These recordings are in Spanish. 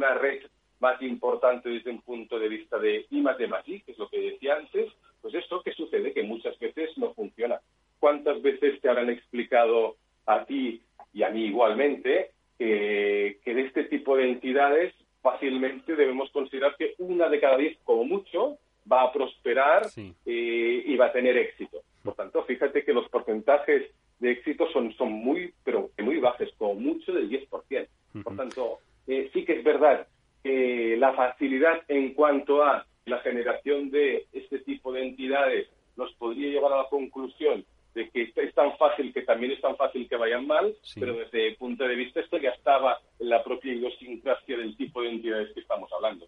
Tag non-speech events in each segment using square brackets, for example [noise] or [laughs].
una red más importante desde un punto de vista de I que es lo que decía antes, pues esto que sucede, que muchas veces no funciona. ¿Cuántas veces te habrán explicado a ti y a mí igualmente que, de este tipo de entidades fácilmente debemos considerar que una de cada diez, como mucho, va a prosperar eh, y va a tener éxito. Por tanto, fíjate que los porcentajes de éxito son, son muy, pero muy bajos, como mucho del 10%. Por tanto, eh, sí que es verdad que la facilidad en cuanto a la generación de este tipo de entidades nos podría llevar a la conclusión de que es tan fácil que también es tan fácil que vayan mal, pero desde el punto de vista esto ya estaba en la propia idiosincrasia del tipo de entidades que estamos hablando.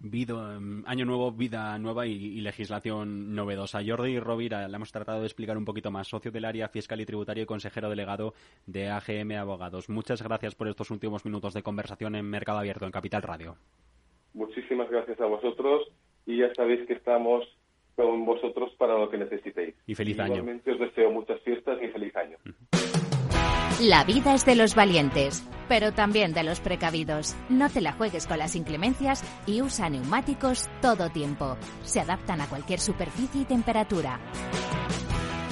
Em, año nuevo, vida nueva y, legislación novedosa. Jordi Rovira, le hemos tratado de explicar un poquito más, socio del área fiscal y tributario y consejero delegado de AGM Abogados. Muchas gracias por estos últimos minutos de conversación en Mercado Abierto, en Capital Radio. Muchísimas gracias a vosotros y ya sabéis que estamos con vosotros para lo que necesitéis. Y feliz año. Igualmente os deseo muchas fiestas y feliz año. La vida es de los valientes, pero también de los precavidos. No te la juegues con las inclemencias y usa neumáticos todo tiempo. Se adaptan a cualquier superficie y temperatura.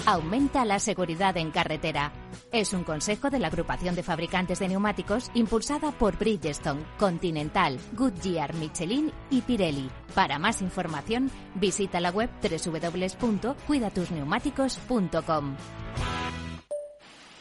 Aumenta la seguridad en carretera. Es un consejo de la agrupación de fabricantes de neumáticos impulsada por Bridgestone, Continental, Goodyear, Michelin y Pirelli. Para más información, visita la web www.cuidatusneumáticos.com.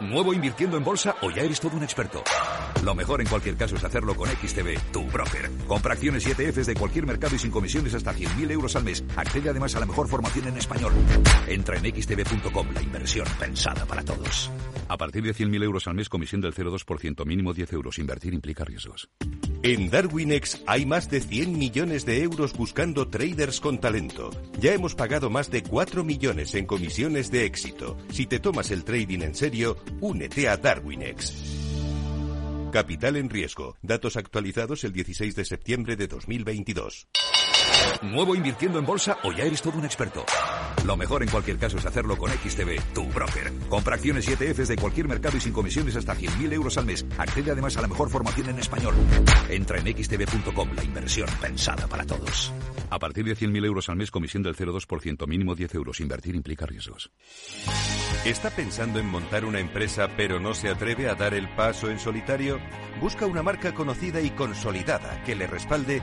¿Nuevo invirtiendo en bolsa o ya eres todo un experto? Lo mejor en cualquier caso es hacerlo con XTB, tu broker. Compra acciones y ETFs de cualquier mercado y sin comisiones hasta 100.000 euros al mes. Accede además a la mejor formación en español. Entra en xtb.com, la inversión pensada para todos. A partir de 100.000 euros al mes, comisión del 0,2%, mínimo 10 euros. Invertir implica riesgos. En Darwinex hay más de 100 millones de euros buscando traders con talento. Ya hemos pagado más de 4 millones en comisiones de éxito. Si te tomas el trading en serio, únete a Darwinex. Capital en riesgo. Datos actualizados el 16 de septiembre de 2022. ¿Nuevo invirtiendo en bolsa o ya eres todo un experto? Lo mejor en cualquier caso es hacerlo con XTB, tu broker. Compra acciones y ETFs de cualquier mercado y sin comisiones hasta 100.000 euros al mes. Accede además a la mejor formación en español. Entra en xtb.com, la inversión pensada para todos. A partir de 100.000 euros al mes, comisión del 0,2%, mínimo 10 euros. Invertir implica riesgos. ¿Está pensando en montar una empresa pero no se atreve a dar el paso en solitario? Busca una marca conocida y consolidada que le respalde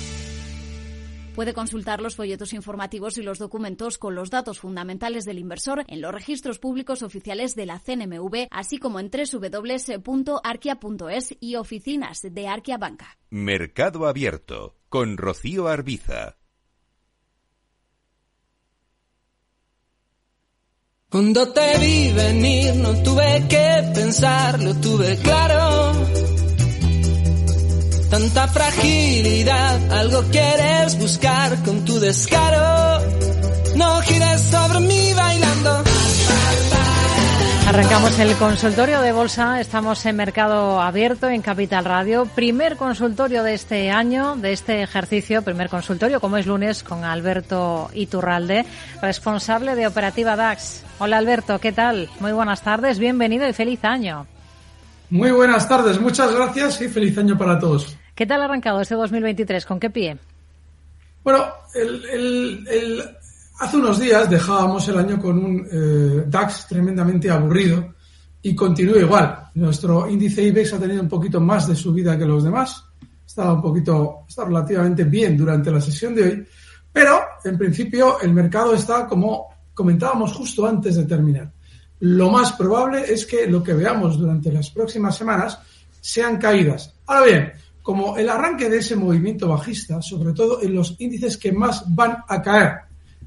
Puede consultar los folletos informativos y los documentos con los datos fundamentales del inversor en los registros públicos oficiales de la CNMV, así como en www.arquia.es y oficinas de Arquia Banca. Mercado Abierto con Rocío Arbiza. Cuando te vi venir no tuve que pensarlo, tuve claro Tanta fragilidad, algo quieres buscar con tu descaro. No gires sobre mí bailando. Arrancamos el consultorio de bolsa, estamos en mercado abierto en Capital Radio, primer consultorio de este año, de este ejercicio, primer consultorio como es lunes con Alberto Iturralde, responsable de Operativa DAX. Hola Alberto, ¿qué tal? Muy buenas tardes, bienvenido y feliz año. Muy buenas tardes, muchas gracias y feliz año para todos. ¿Qué tal ha arrancado este 2023? ¿Con qué pie? Bueno, hace unos días dejábamos el año con un eh, DAX tremendamente aburrido y continúa igual. Nuestro índice IBEX ha tenido un poquito más de subida que los demás. Estaba un poquito, está relativamente bien durante la sesión de hoy, pero en principio el mercado está como comentábamos justo antes de terminar lo más probable es que lo que veamos durante las próximas semanas sean caídas. Ahora bien, como el arranque de ese movimiento bajista, sobre todo en los índices que más van a caer,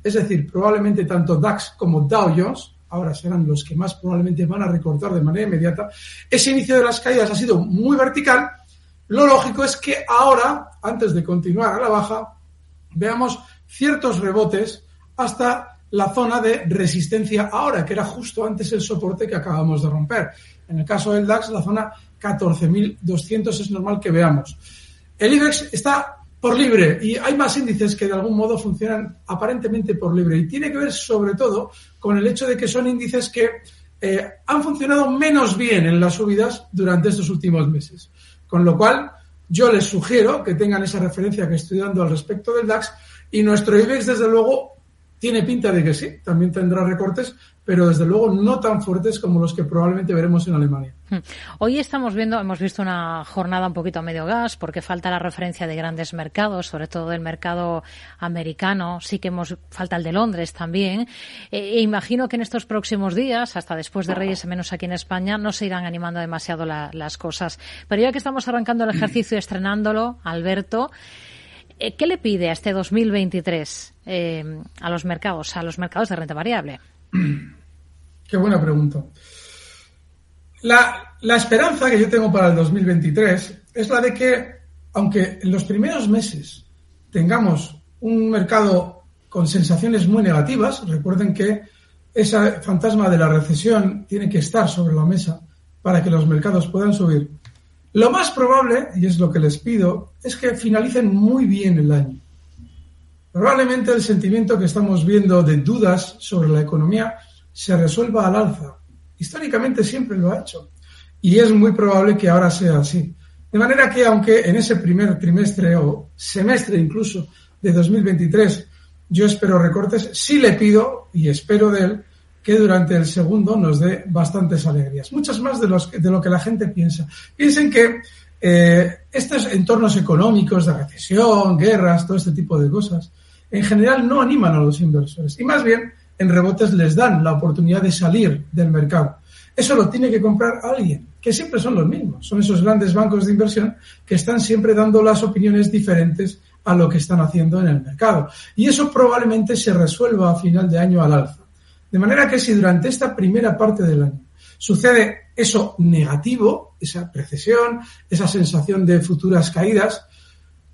es decir, probablemente tanto DAX como Dow Jones, ahora serán los que más probablemente van a recortar de manera inmediata, ese inicio de las caídas ha sido muy vertical, lo lógico es que ahora, antes de continuar a la baja, veamos ciertos rebotes hasta la zona de resistencia ahora, que era justo antes el soporte que acabamos de romper. En el caso del DAX, la zona 14.200 es normal que veamos. El IBEX está por libre y hay más índices que de algún modo funcionan aparentemente por libre y tiene que ver sobre todo con el hecho de que son índices que eh, han funcionado menos bien en las subidas durante estos últimos meses. Con lo cual, yo les sugiero que tengan esa referencia que estoy dando al respecto del DAX y nuestro IBEX, desde luego, tiene pinta de que sí, también tendrá recortes, pero desde luego no tan fuertes como los que probablemente veremos en Alemania. Hmm. Hoy estamos viendo, hemos visto una jornada un poquito a medio gas, porque falta la referencia de grandes mercados, sobre todo del mercado americano, sí que hemos, falta el de Londres también. E, e imagino que en estos próximos días, hasta después de Reyes, menos aquí en España, no se irán animando demasiado las cosas. Pero ya que estamos arrancando el ejercicio, estrenándolo, Alberto, eh, ¿Qué le pide a este 2023 eh, a los mercados, a los mercados de renta variable? Qué buena pregunta. La, esperanza que yo tengo para el 2023 es la de que, aunque en los primeros meses tengamos un mercado con sensaciones muy negativas, recuerden que ese fantasma de la recesión tiene que estar sobre la mesa para que los mercados puedan subir. Lo más probable, y es lo que les pido, es que finalicen muy bien el año. Probablemente el sentimiento que estamos viendo de dudas sobre la economía se resuelva al alza. Históricamente siempre lo ha hecho. Y es muy probable que ahora sea así. De manera que aunque en ese primer trimestre o semestre incluso de 2023 yo espero recortes, sí le pido y espero de él que durante el segundo nos dé bastantes alegrías, muchas más de, los, de lo que la gente piensa. Piensen que eh, estos entornos económicos de recesión, guerras, todo este tipo de cosas, en general no animan a los inversores y más bien en rebotes les dan la oportunidad de salir del mercado. Eso lo tiene que comprar alguien, que siempre son los mismos, son esos grandes bancos de inversión que están siempre dando las opiniones diferentes a lo que están haciendo en el mercado. Y eso probablemente se resuelva a final de año al alza. De manera que si durante esta primera parte del año sucede eso negativo, esa precesión, esa sensación de futuras caídas,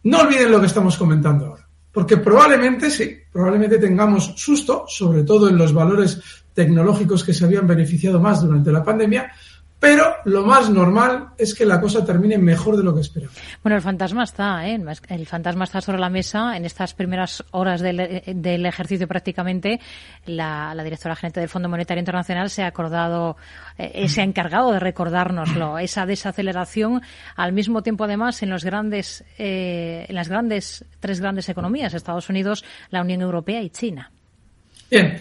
no olviden lo que estamos comentando ahora. Porque probablemente sí, probablemente tengamos susto, sobre todo en los valores tecnológicos que se habían beneficiado más durante la pandemia, pero lo más normal es que la cosa termine mejor de lo que esperamos. Bueno, el fantasma está, ¿eh? El fantasma está sobre la mesa. En estas primeras horas del, ejercicio prácticamente, la, directora gerente del Fondo Monetario Internacional se ha acordado, eh, se ha encargado de recordárnoslo, esa desaceleración al mismo tiempo además en los grandes, eh, en las grandes, tres grandes economías, Estados Unidos, la Unión Europea y China. Bien.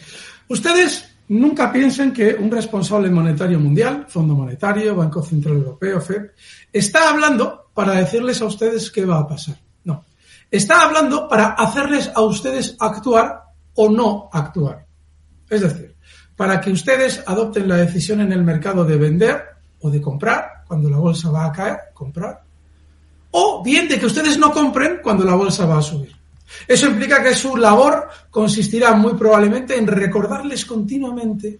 Ustedes Nunca piensen que un responsable monetario mundial, Fondo Monetario, Banco Central Europeo, FED, está hablando para decirles a ustedes qué va a pasar. No. Está hablando para hacerles a ustedes actuar o no actuar. Es decir, para que ustedes adopten la decisión en el mercado de vender o de comprar cuando la bolsa va a caer, comprar. O bien de que ustedes no compren cuando la bolsa va a subir. Eso implica que su labor consistirá muy probablemente en recordarles continuamente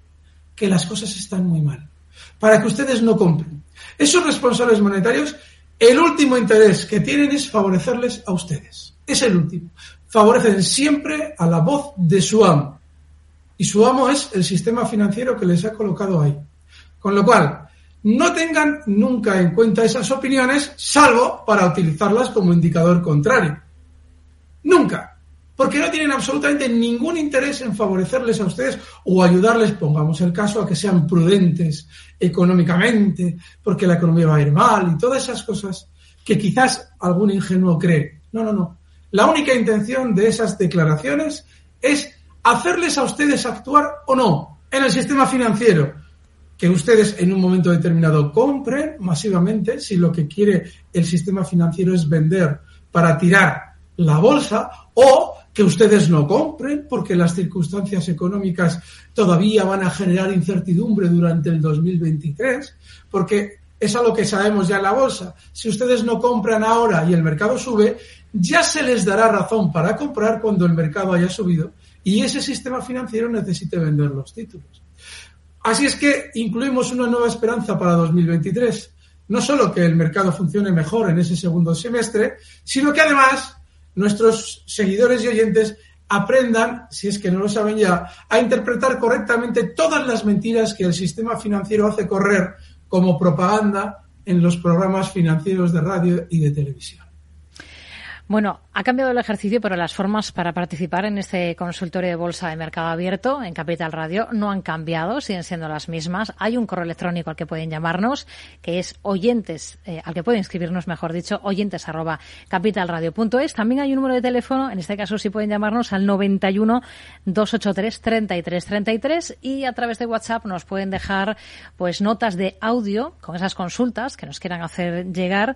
que las cosas están muy mal, para que ustedes no compren. Esos responsables monetarios, el último interés que tienen es favorecerles a ustedes. Es el último. Favorecen siempre a la voz de su amo. Y su amo es el sistema financiero que les ha colocado ahí. Con lo cual, no tengan nunca en cuenta esas opiniones, salvo para utilizarlas como indicador contrario. Nunca. porque no tienen absolutamente ningún interés en favorecerles a ustedes o ayudarles, pongamos el caso, a que sean prudentes económicamente, porque la economía va a ir mal y todas esas cosas que quizás algún ingenuo cree. No, no, no. La única intención de esas declaraciones es hacerles a ustedes actuar o no en el sistema financiero. Que ustedes en un momento determinado compren masivamente si lo que quiere el sistema financiero es vender para tirar la bolsa o que ustedes no compren porque las circunstancias económicas todavía van a generar incertidumbre durante el 2023, porque es algo que sabemos ya en la bolsa. Si ustedes no compran ahora y el mercado sube, ya se les dará razón para comprar cuando el mercado haya subido y ese sistema financiero necesite vender los títulos. Así es que incluimos una nueva esperanza para 2023. No solo que el mercado funcione mejor en ese segundo semestre, sino que además nuestros seguidores y oyentes aprendan, si es que no lo saben ya, a interpretar correctamente todas las mentiras que el sistema financiero hace correr como propaganda en los programas financieros de radio y de televisión. Bueno, ha cambiado el ejercicio, pero las formas para participar en este consultorio de bolsa de mercado abierto en Capital Radio no han cambiado, siguen siendo las mismas. Hay un correo electrónico al que pueden llamarnos, que es oyentes, eh, al que pueden inscribirnos, mejor dicho, oyentes arroba. También hay un número de teléfono, en este caso sí pueden llamarnos al 91 283 33 33 y a través de WhatsApp nos pueden dejar pues notas de audio con esas consultas que nos quieran hacer llegar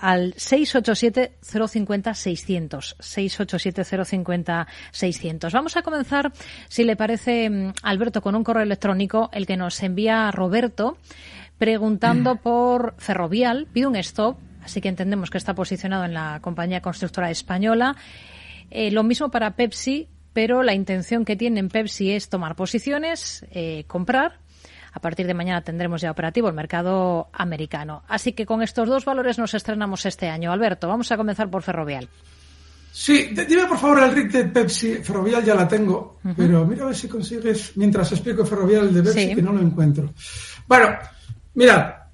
al 687-050-600. 687-050-600. Vamos a comenzar, si le parece, mm, Alberto, con un correo electrónico, el que nos envía Roberto, preguntando mm. por Ferrovial. Pide un stop, así que entendemos que está posicionado en la compañía constructora española. Eh, lo mismo para Pepsi, pero la intención que tiene en Pepsi es tomar posiciones, eh, comprar a partir de mañana tendremos ya operativo el mercado americano. Así que con estos dos valores nos estrenamos este año. Alberto, vamos a comenzar por Ferrovial. Sí, dime por favor el RIC de Pepsi. Ferrovial ya la tengo, pero mira a ver si consigues, mientras explico Ferrovial de Pepsi, que no lo encuentro. Bueno, mira,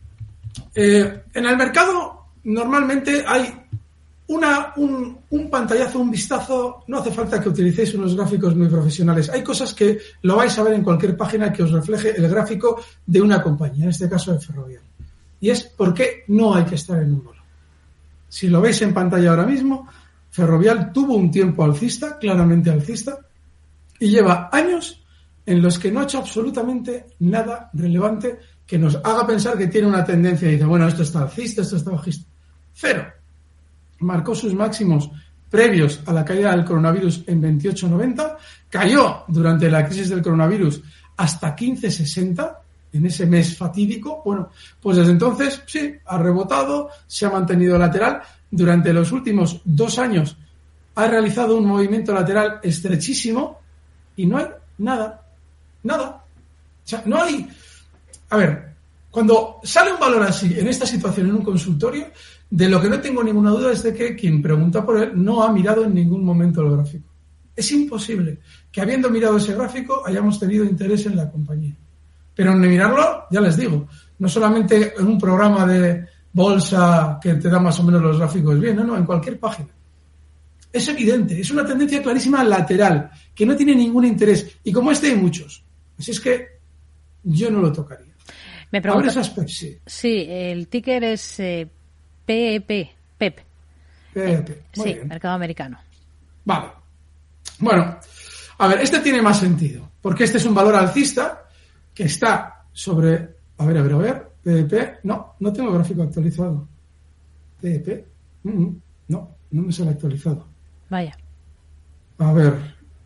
eh, en el mercado normalmente hay una, un, un, pantallazo, un vistazo, no hace falta que utilicéis unos gráficos muy profesionales. Hay cosas que lo vais a ver en cualquier página que os refleje el gráfico de una compañía, en este caso de Ferrovial. Y es por qué no hay que estar en un bolo. Si lo veis en pantalla ahora mismo, Ferrovial tuvo un tiempo alcista, claramente alcista, y lleva años en los que no ha hecho absolutamente nada relevante que nos haga pensar que tiene una tendencia y dice, bueno, esto está alcista, esto está bajista. Cero marcó sus máximos previos a la caída del coronavirus en 28.90, cayó durante la crisis del coronavirus hasta 15.60 en ese mes fatídico. Bueno, pues desde entonces sí, ha rebotado, se ha mantenido lateral. Durante los últimos dos años ha realizado un movimiento lateral estrechísimo y no hay nada, nada. O sea, no hay... A ver, cuando sale un valor así en esta situación en un consultorio, de lo que no tengo ninguna duda es de que quien pregunta por él no ha mirado en ningún momento el gráfico. Es imposible que habiendo mirado ese gráfico hayamos tenido interés en la compañía. Pero en mirarlo, ya les digo, no solamente en un programa de bolsa que te da más o menos los gráficos bien, no, no, en cualquier página. Es evidente, es una tendencia clarísima lateral, que no tiene ningún interés. Y como este hay muchos. Así es que yo no lo tocaría. Me pregunto, Sí, el ticker es eh, PEP, PEP. PEP. sí, mercado americano. Vale. Bueno, a ver, este tiene más sentido, porque este es un valor alcista que está sobre, a ver, a ver, a ver, PEP, no, no tengo gráfico actualizado. PEP, no, no me sale actualizado. Vaya. A ver,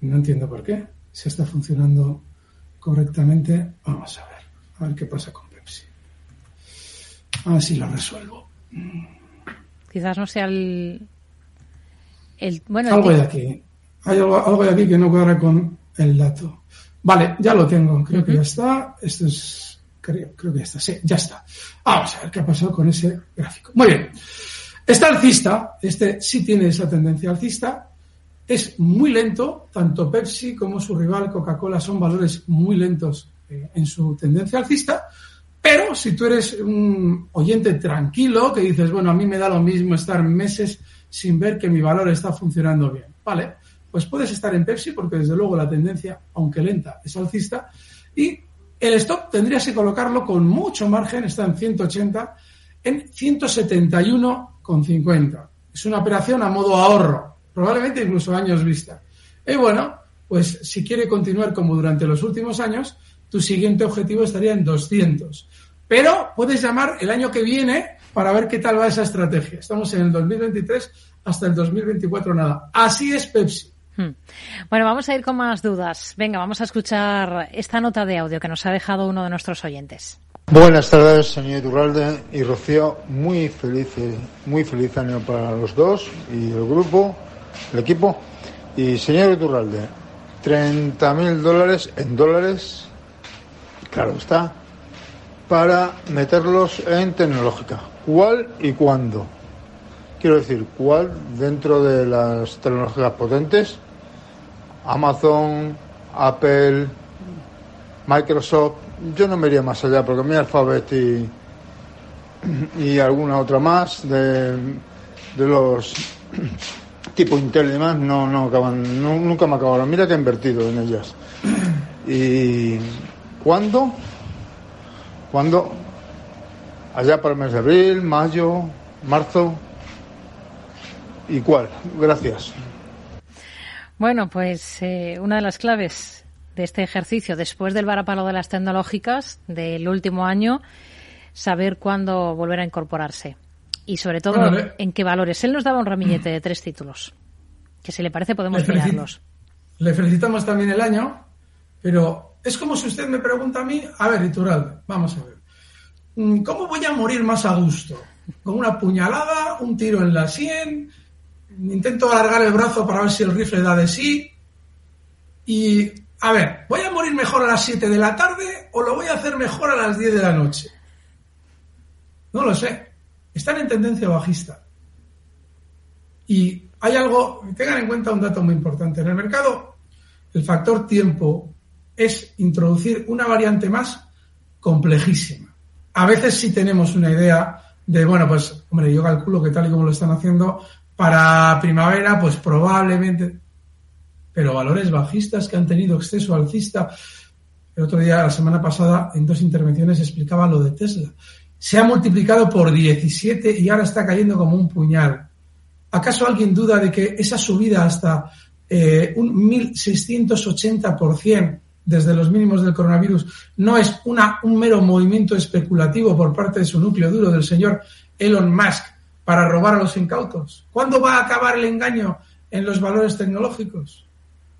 no entiendo por qué. Si está funcionando correctamente, vamos a ver, a ver qué pasa con. A ver si lo resuelvo. Quizás no sea el. el bueno, algo de aquí. Hay algo, de aquí que no cuadra con el dato. Vale, ya lo tengo. Creo que ya está. Esto es. Creo, creo que ya está. Sí, ya está. Vamos a ver qué ha pasado con ese gráfico. Muy bien. Está alcista. Este sí tiene esa tendencia alcista. Es muy lento. Tanto Pepsi como su rival Coca-Cola son valores muy lentos eh, en su tendencia alcista pero si tú eres un oyente tranquilo, que dices, bueno, a mí me da lo mismo estar meses sin ver que mi valor está funcionando bien, ¿vale? pues puedes estar en Pepsi porque desde luego la tendencia, aunque lenta, es alcista. Y el stop tendrías que colocarlo con mucho margen, está en 180, en 171,50. Es una operación a modo ahorro, probablemente incluso años vista. Y bueno, pues si quiere continuar como durante los últimos años, tu siguiente objetivo estaría en 200. Pero puedes llamar el año que viene para ver qué tal va esa estrategia. Estamos en el 2023 hasta el 2024 nada. Así es Pepsi. Hmm. Bueno, vamos a ir con más dudas. Venga, vamos a escuchar esta nota de audio que nos ha dejado uno de nuestros oyentes. Buenas tardes, señor Iturralde y Rocío. Muy feliz, muy feliz año para los dos y el grupo, el equipo. Y señor Iturralde, 30 mil dólares en dólares, claro está, para meterlos en tecnológica. ¿Cuál y cuándo? Quiero decir, ¿cuál dentro de las tecnologías potentes? Amazon, Apple, Microsoft. Yo no me iría más allá porque mi Alphabet y, y alguna otra más de, de los [clears throat] tipo Intel y demás no, no acaban, nunca me acabaron. Mira que he invertido en ellas. ¿Y cuándo? ¿Cuándo? Allá para el mes de abril, mayo, marzo. ¿Y cuál? Gracias. Bueno, pues eh, una de las claves de este ejercicio, después del varapalo de las tecnológicas del último año, saber cuándo volver a incorporarse. Y sobre todo, en qué valores. Él nos daba un ramillete de tres títulos. Que si le parece podemos mirarlos. Le felicitamos también el año, pero es como si usted me pregunta a mí, a ver, Iturralde, vamos a ver. Mm, ¿Cómo voy a morir más a gusto? ¿Con una puñalada, un tiro en la sien? Intento alargar el brazo para ver si el rifle da de sí. Y, a ver, ¿voy a morir mejor a las 7 de la tarde o lo voy a hacer mejor a las 10 de la noche? No lo sé están en tendencia bajista. Y hay algo, tengan en cuenta un dato muy importante. En el mercado, el factor tiempo es introducir una variante más complejísima. A veces sí tenemos una idea de, bueno, pues, hombre, yo calculo que tal y como lo están haciendo, para primavera, pues probablemente, pero valores bajistas que han tenido exceso alcista. El otro día, la semana pasada, en dos intervenciones explicaba lo de Tesla se ha multiplicado por 17 y ahora está cayendo como un puñal. ¿Acaso alguien duda de que esa subida hasta eh, un 1.680% desde los mínimos del coronavirus no es una, un mero movimiento especulativo por parte de su núcleo duro del señor Elon Musk para robar a los incautos? ¿Cuándo va a acabar el engaño en los valores tecnológicos?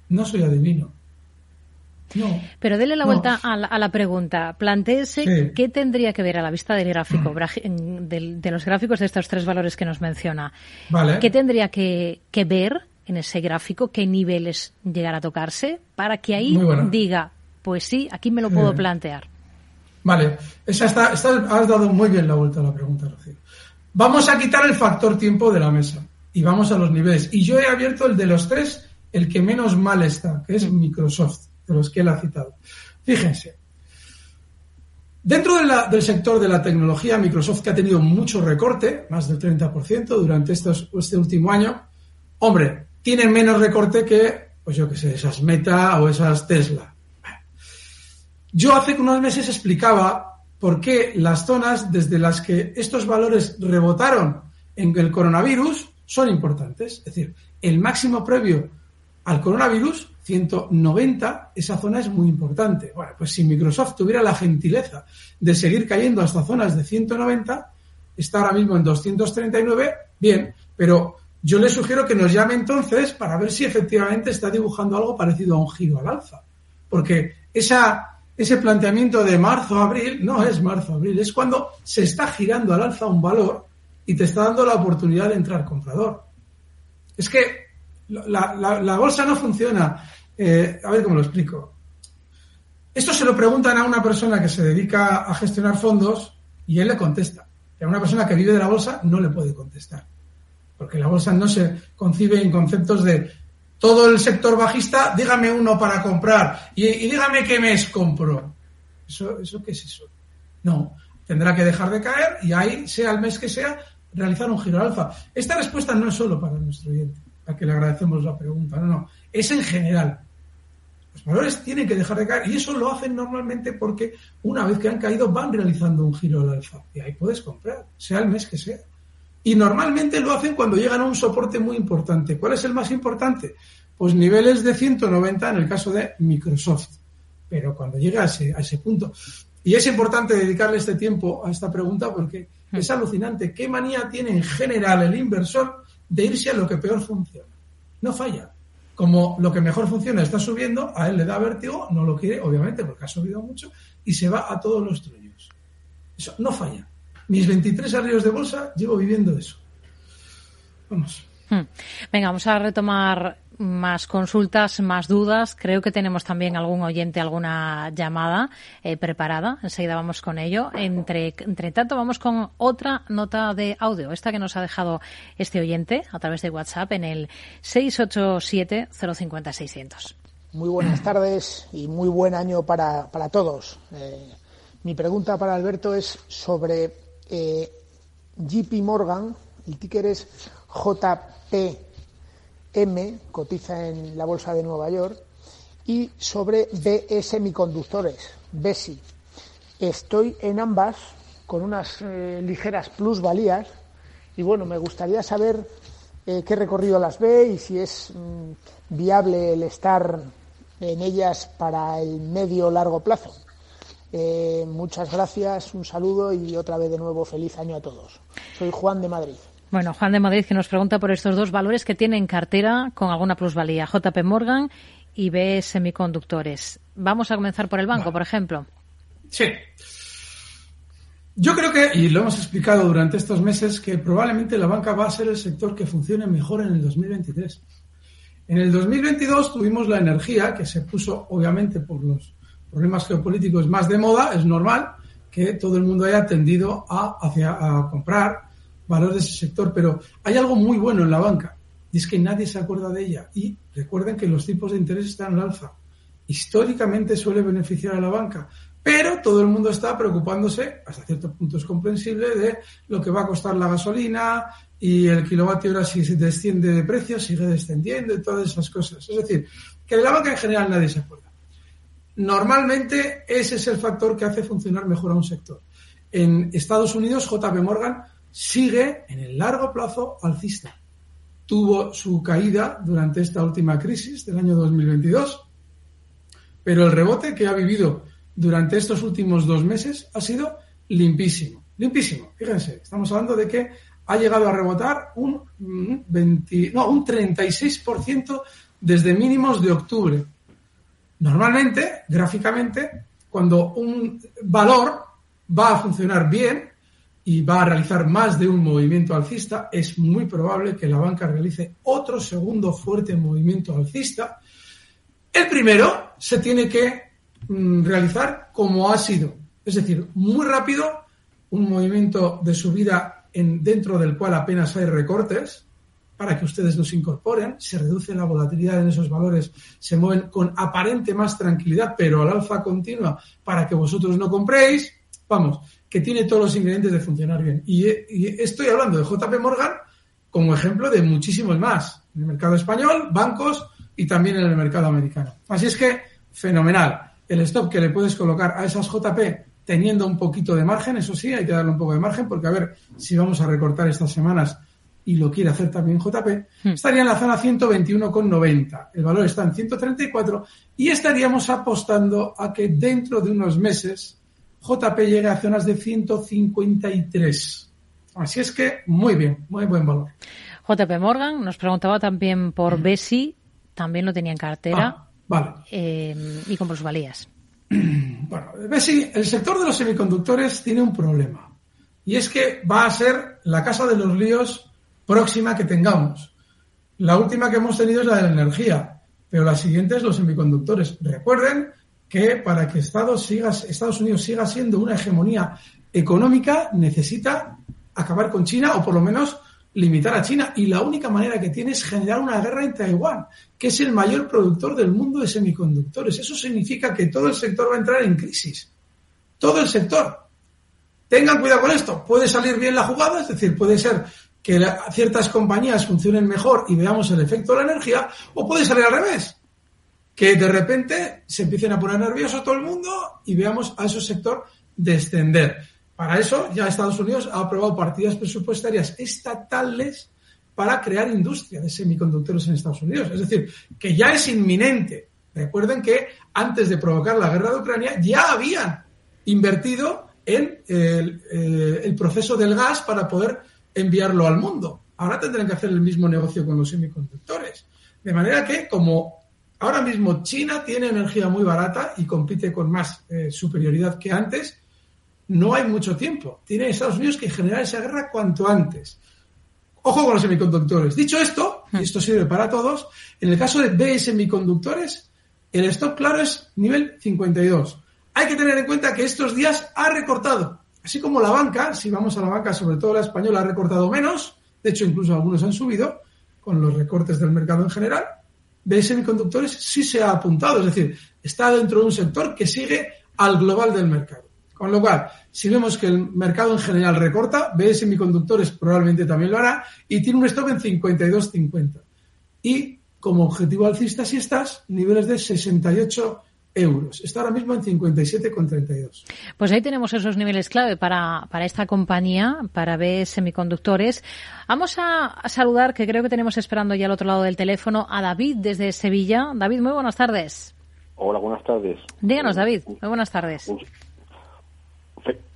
No soy adivino. Pero dele la vuelta a la, pregunta. Plantéese qué tendría que ver a la vista del gráfico, de, los gráficos de estos tres valores que nos menciona. ¿Qué tendría que, ver en ese gráfico? ¿Qué niveles llegar a tocarse? Para que ahí diga, pues sí, aquí me lo puedo plantear. Vale, Esa está, has dado muy bien la vuelta a la pregunta, Rocío. Vamos a quitar el factor tiempo de la mesa y vamos a los niveles. Y yo he abierto el de los tres, el que menos mal está, que es Microsoft de los que él ha citado. Fíjense, dentro del sector de la tecnología, Microsoft que ha tenido mucho recorte, más del 30% durante estos, este último año, hombre, tienen menos recorte que, pues yo qué sé, esas Meta o esas Tesla. Yo hace unos meses explicaba por qué las zonas desde las que estos valores rebotaron en el coronavirus son importantes. Es decir, el máximo previo al coronavirus 190, esa zona es muy importante. Bueno, pues si Microsoft tuviera la gentileza de seguir cayendo hasta zonas de 190, está ahora mismo en 239, bien, pero yo le sugiero que nos llame entonces para ver si efectivamente está dibujando algo parecido a un giro al alza. Porque ese planteamiento de marzo-abril no es marzo-abril, es cuando se está girando al alza un valor y te está dando la oportunidad de entrar comprador. Es que la, la, bolsa no funciona. Eh, a ver cómo lo explico. Esto se lo preguntan a una persona que se dedica a gestionar fondos y él le contesta. Y a una persona que vive de la bolsa no le puede contestar. Porque la bolsa no se concibe en conceptos de todo el sector bajista, dígame uno para comprar y, dígame qué mes compro. ¿Eso, ¿Eso qué es eso? No, tendrá que dejar de caer y ahí, sea el mes que sea, realizar un giro alfa. Esta respuesta no es solo para nuestro oyente a que le agradecemos la pregunta. No, no, es en general. Los valores tienen que dejar de caer y eso lo hacen normalmente porque una vez que han caído van realizando un giro al alfa y ahí puedes comprar, sea el mes que sea. Y normalmente lo hacen cuando llegan a un soporte muy importante. ¿Cuál es el más importante? Pues niveles de 190 en el caso de Microsoft. Pero cuando llega a ese, a ese punto. Y es importante dedicarle este tiempo a esta pregunta porque hmm. es alucinante. ¿Qué manía tiene en general el inversor de irse a lo que peor funciona? No falla. Como lo que mejor funciona está subiendo, a él le da vértigo, no lo quiere, obviamente, porque ha subido mucho, y se va a todos los truños. Eso no falla. Mis 23 arrios de bolsa llevo viviendo eso. Vamos. Hmm. Venga, vamos a retomar más consultas, más dudas. Creo que tenemos también algún oyente, alguna llamada eh, preparada. Enseguida vamos con ello. Entre, entre tanto, vamos con otra nota de audio. Esta que nos ha dejado este oyente a través de WhatsApp en el 687-050-600. Muy buenas tardes y muy buen año para, para todos. Eh, mi pregunta para Alberto es sobre eh, JP Morgan. El ticker es JP M cotiza en la bolsa de Nueva York y sobre BE Semiconductores, BESI. Estoy en ambas con unas eh, ligeras plusvalías y bueno, me gustaría saber eh, qué recorrido las ve y si es mm, viable el estar en ellas para el medio largo plazo. Eh, muchas gracias, un saludo y otra vez de nuevo feliz año a todos. Soy Juan de Madrid. Bueno, Juan de Madrid que nos pregunta por estos dos valores que tiene en cartera con alguna plusvalía, JP Morgan y B Semiconductores. Vamos a comenzar por el banco, por ejemplo. Sí. Yo creo que, y lo hemos explicado durante estos meses, que probablemente la banca va a ser el sector que funcione mejor en el 2023. En el 2022 tuvimos la energía, que se puso obviamente por los problemas geopolíticos más de moda, es normal que todo el mundo haya tendido a, hacia, a comprar valor de ese sector, pero hay algo muy bueno en la banca y es que nadie se acuerda de ella. Y recuerden que los tipos de interés están al alza. Históricamente suele beneficiar a la banca, pero todo el mundo está preocupándose, hasta cierto punto es comprensible, de lo que va a costar la gasolina y el kilovatio hora si se desciende de precio, sigue descendiendo y todas esas cosas. Es decir, que de la banca en general nadie se acuerda. Normalmente ese es el factor que hace funcionar mejor a un sector. En Estados Unidos, JP Morgan sigue en el largo plazo alcista. Tuvo su caída durante esta última crisis del año 2022, pero el rebote que ha vivido durante estos últimos dos meses ha sido limpísimo. Limpísimo. Fíjense, estamos hablando de que ha llegado a rebotar un, 20, no, un 36% desde mínimos de octubre. Normalmente, gráficamente, cuando un valor va a funcionar bien, y va a realizar más de un movimiento alcista, es muy probable que la banca realice otro segundo fuerte movimiento alcista. El primero se tiene que mm, realizar como ha sido, es decir, muy rápido, un movimiento de subida en, dentro del cual apenas hay recortes, para que ustedes los incorporen, se reduce la volatilidad en esos valores, se mueven con aparente más tranquilidad, pero al alfa continua para que vosotros no compréis. Vamos, que tiene todos los ingredientes de funcionar bien. Y, estoy hablando de JP Morgan como ejemplo de muchísimos más, en el mercado español, bancos y también en el mercado americano. Así es que, fenomenal. El stop que le puedes colocar a esas JP teniendo un poquito de margen, eso sí, hay que darle un poco de margen, porque a ver si vamos a recortar estas semanas y lo quiere hacer también JP, hmm. estaría en la zona 121,90. El valor está en 134 y estaríamos apostando a que dentro de unos meses JP llega a zonas de 153. Así es que muy bien, muy buen valor. JP Morgan nos preguntaba también por Bessi, también lo tenía en cartera. Ah, vale. Eh, y con plusvalías. [clears throat] Bueno, Bessi, el sector de los semiconductores tiene un problema. Y es que va a ser la casa de los líos próxima que tengamos. La última que hemos tenido es la de la energía, pero la siguiente es los semiconductores. Recuerden que para que Estados, Unidos siga siendo una hegemonía económica necesita acabar con China o por lo menos limitar a China. Y la única manera que tiene es generar una guerra en Taiwán, que es el mayor productor del mundo de semiconductores. Eso significa que todo el sector va a entrar en crisis. Todo el sector. Tengan cuidado con esto. Puede salir bien la jugada, es decir, puede ser que ciertas compañías funcionen mejor y veamos el efecto de la energía, o puede salir al revés, que de repente se empiecen a poner nervioso todo el mundo y veamos a ese sector descender. Para eso ya Estados Unidos ha aprobado partidas presupuestarias estatales para crear industria de semiconductores en Estados Unidos. Es decir, que ya es inminente. Recuerden que antes de provocar la guerra de Ucrania ya habían invertido en el, eh, proceso del gas para poder enviarlo al mundo. Ahora tendrán que hacer el mismo negocio con los semiconductores. De manera que, como ahora mismo China tiene energía muy barata y compite con más eh, superioridad que antes, no hay mucho tiempo. Tiene Estados Unidos que generar esa guerra cuanto antes. Ojo con los semiconductores. Dicho esto, y esto sirve para todos, en el caso de B semiconductores, el stop claro es nivel 52. Hay que tener en cuenta que estos días ha recortado. Así como la banca, si vamos a la banca, sobre todo la española, ha recortado menos, de hecho incluso algunos han subido, con los recortes del mercado en general, de semiconductores sí se ha apuntado, es decir, está dentro de un sector que sigue al global del mercado. Con lo cual, si vemos que el mercado en general recorta, B semiconductores probablemente también lo hará y tiene un stop en 52.50. Y como objetivo alcista, si estás, niveles de 68 euros. Está ahora mismo en 57,32. Pues ahí tenemos esos niveles clave para, para esta compañía, para B Semiconductores. Vamos a, saludar, que creo que tenemos esperando ya al otro lado del teléfono, a David desde Sevilla. David, muy buenas tardes. Hola, buenas tardes. Díganos, David. Muy buenas tardes.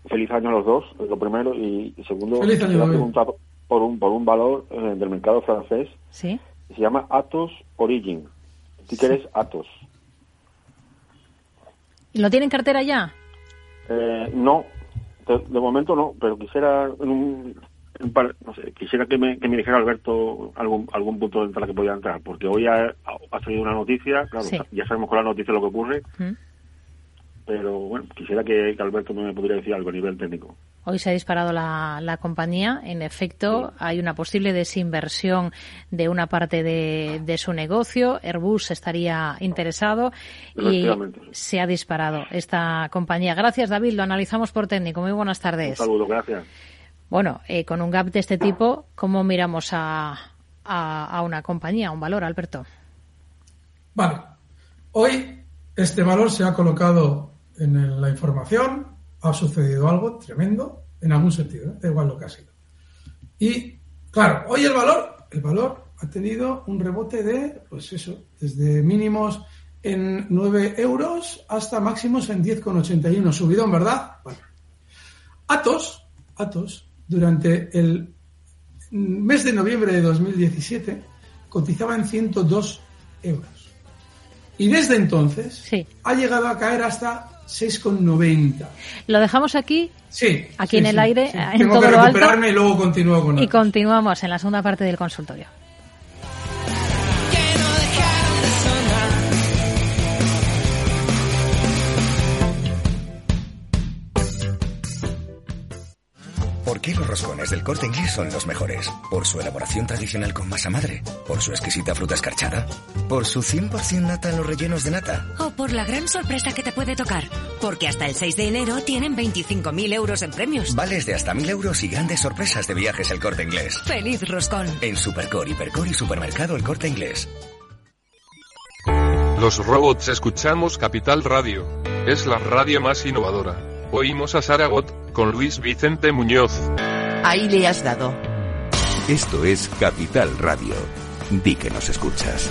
Feliz año a los dos, lo primero. Y, segundo, Feliz año, preguntar por un, por un valor eh, del mercado francés. Sí. Se llama Atos Origin. Si quieres, Atos. ¿Y lo tiene en cartera ya? Eh, no, de, momento no, pero quisiera en un, no sé, quisiera que me, que me dijera Alberto algún algún punto de la que podía entrar, porque hoy ha, ha salido una noticia, claro, ya sabemos con la noticia lo que ocurre, pero bueno, quisiera que, Alberto me pudiera decir algo a nivel técnico. Hoy se ha disparado la, la compañía. En efecto, hay una posible desinversión de una parte de, de, su negocio. Airbus estaría interesado y se ha disparado esta compañía. Gracias, David. Lo analizamos por técnico. Muy buenas tardes. Un saludo, gracias. Bueno, eh, con un gap de este tipo, ¿cómo miramos a, a, a una compañía, a un valor, Alberto? Vale. Hoy este valor se ha colocado en la información ha sucedido algo tremendo en algún sentido, ¿eh? da igual lo que ha sido. Y claro, hoy el valor, el valor ha tenido un rebote de, pues eso, desde mínimos en 9 euros hasta máximos en 10,81, subidón, ¿verdad? Bueno. Atos, Atos, durante el mes de noviembre de 2017 cotizaba en 102 euros. Y desde entonces ha llegado a caer hasta 6,90. ¿Lo dejamos aquí? Sí. Aquí en el aire, en Tengo todo que lo recuperarme y luego continúo con Y continuamos en la segunda parte del consultorio. Los roscones del corte inglés son los mejores? ¿Por su elaboración tradicional con masa madre? ¿Por su exquisita fruta escarchada? ¿Por su 100% nata en los rellenos de nata? O por la gran sorpresa que te puede tocar. Porque hasta el 6 de enero tienen 25.000 euros en premios. Vales de hasta 1.000 euros y grandes sorpresas de viajes el corte inglés. ¡Feliz roscón! En Supercor, Hipercor y Supermercado el corte inglés. Los robots escuchamos Capital Radio. Es la radio más innovadora. Oímos a Saragot con Luis Vicente Muñoz. Ahí le has dado. Esto es Capital Radio. Di que nos escuchas.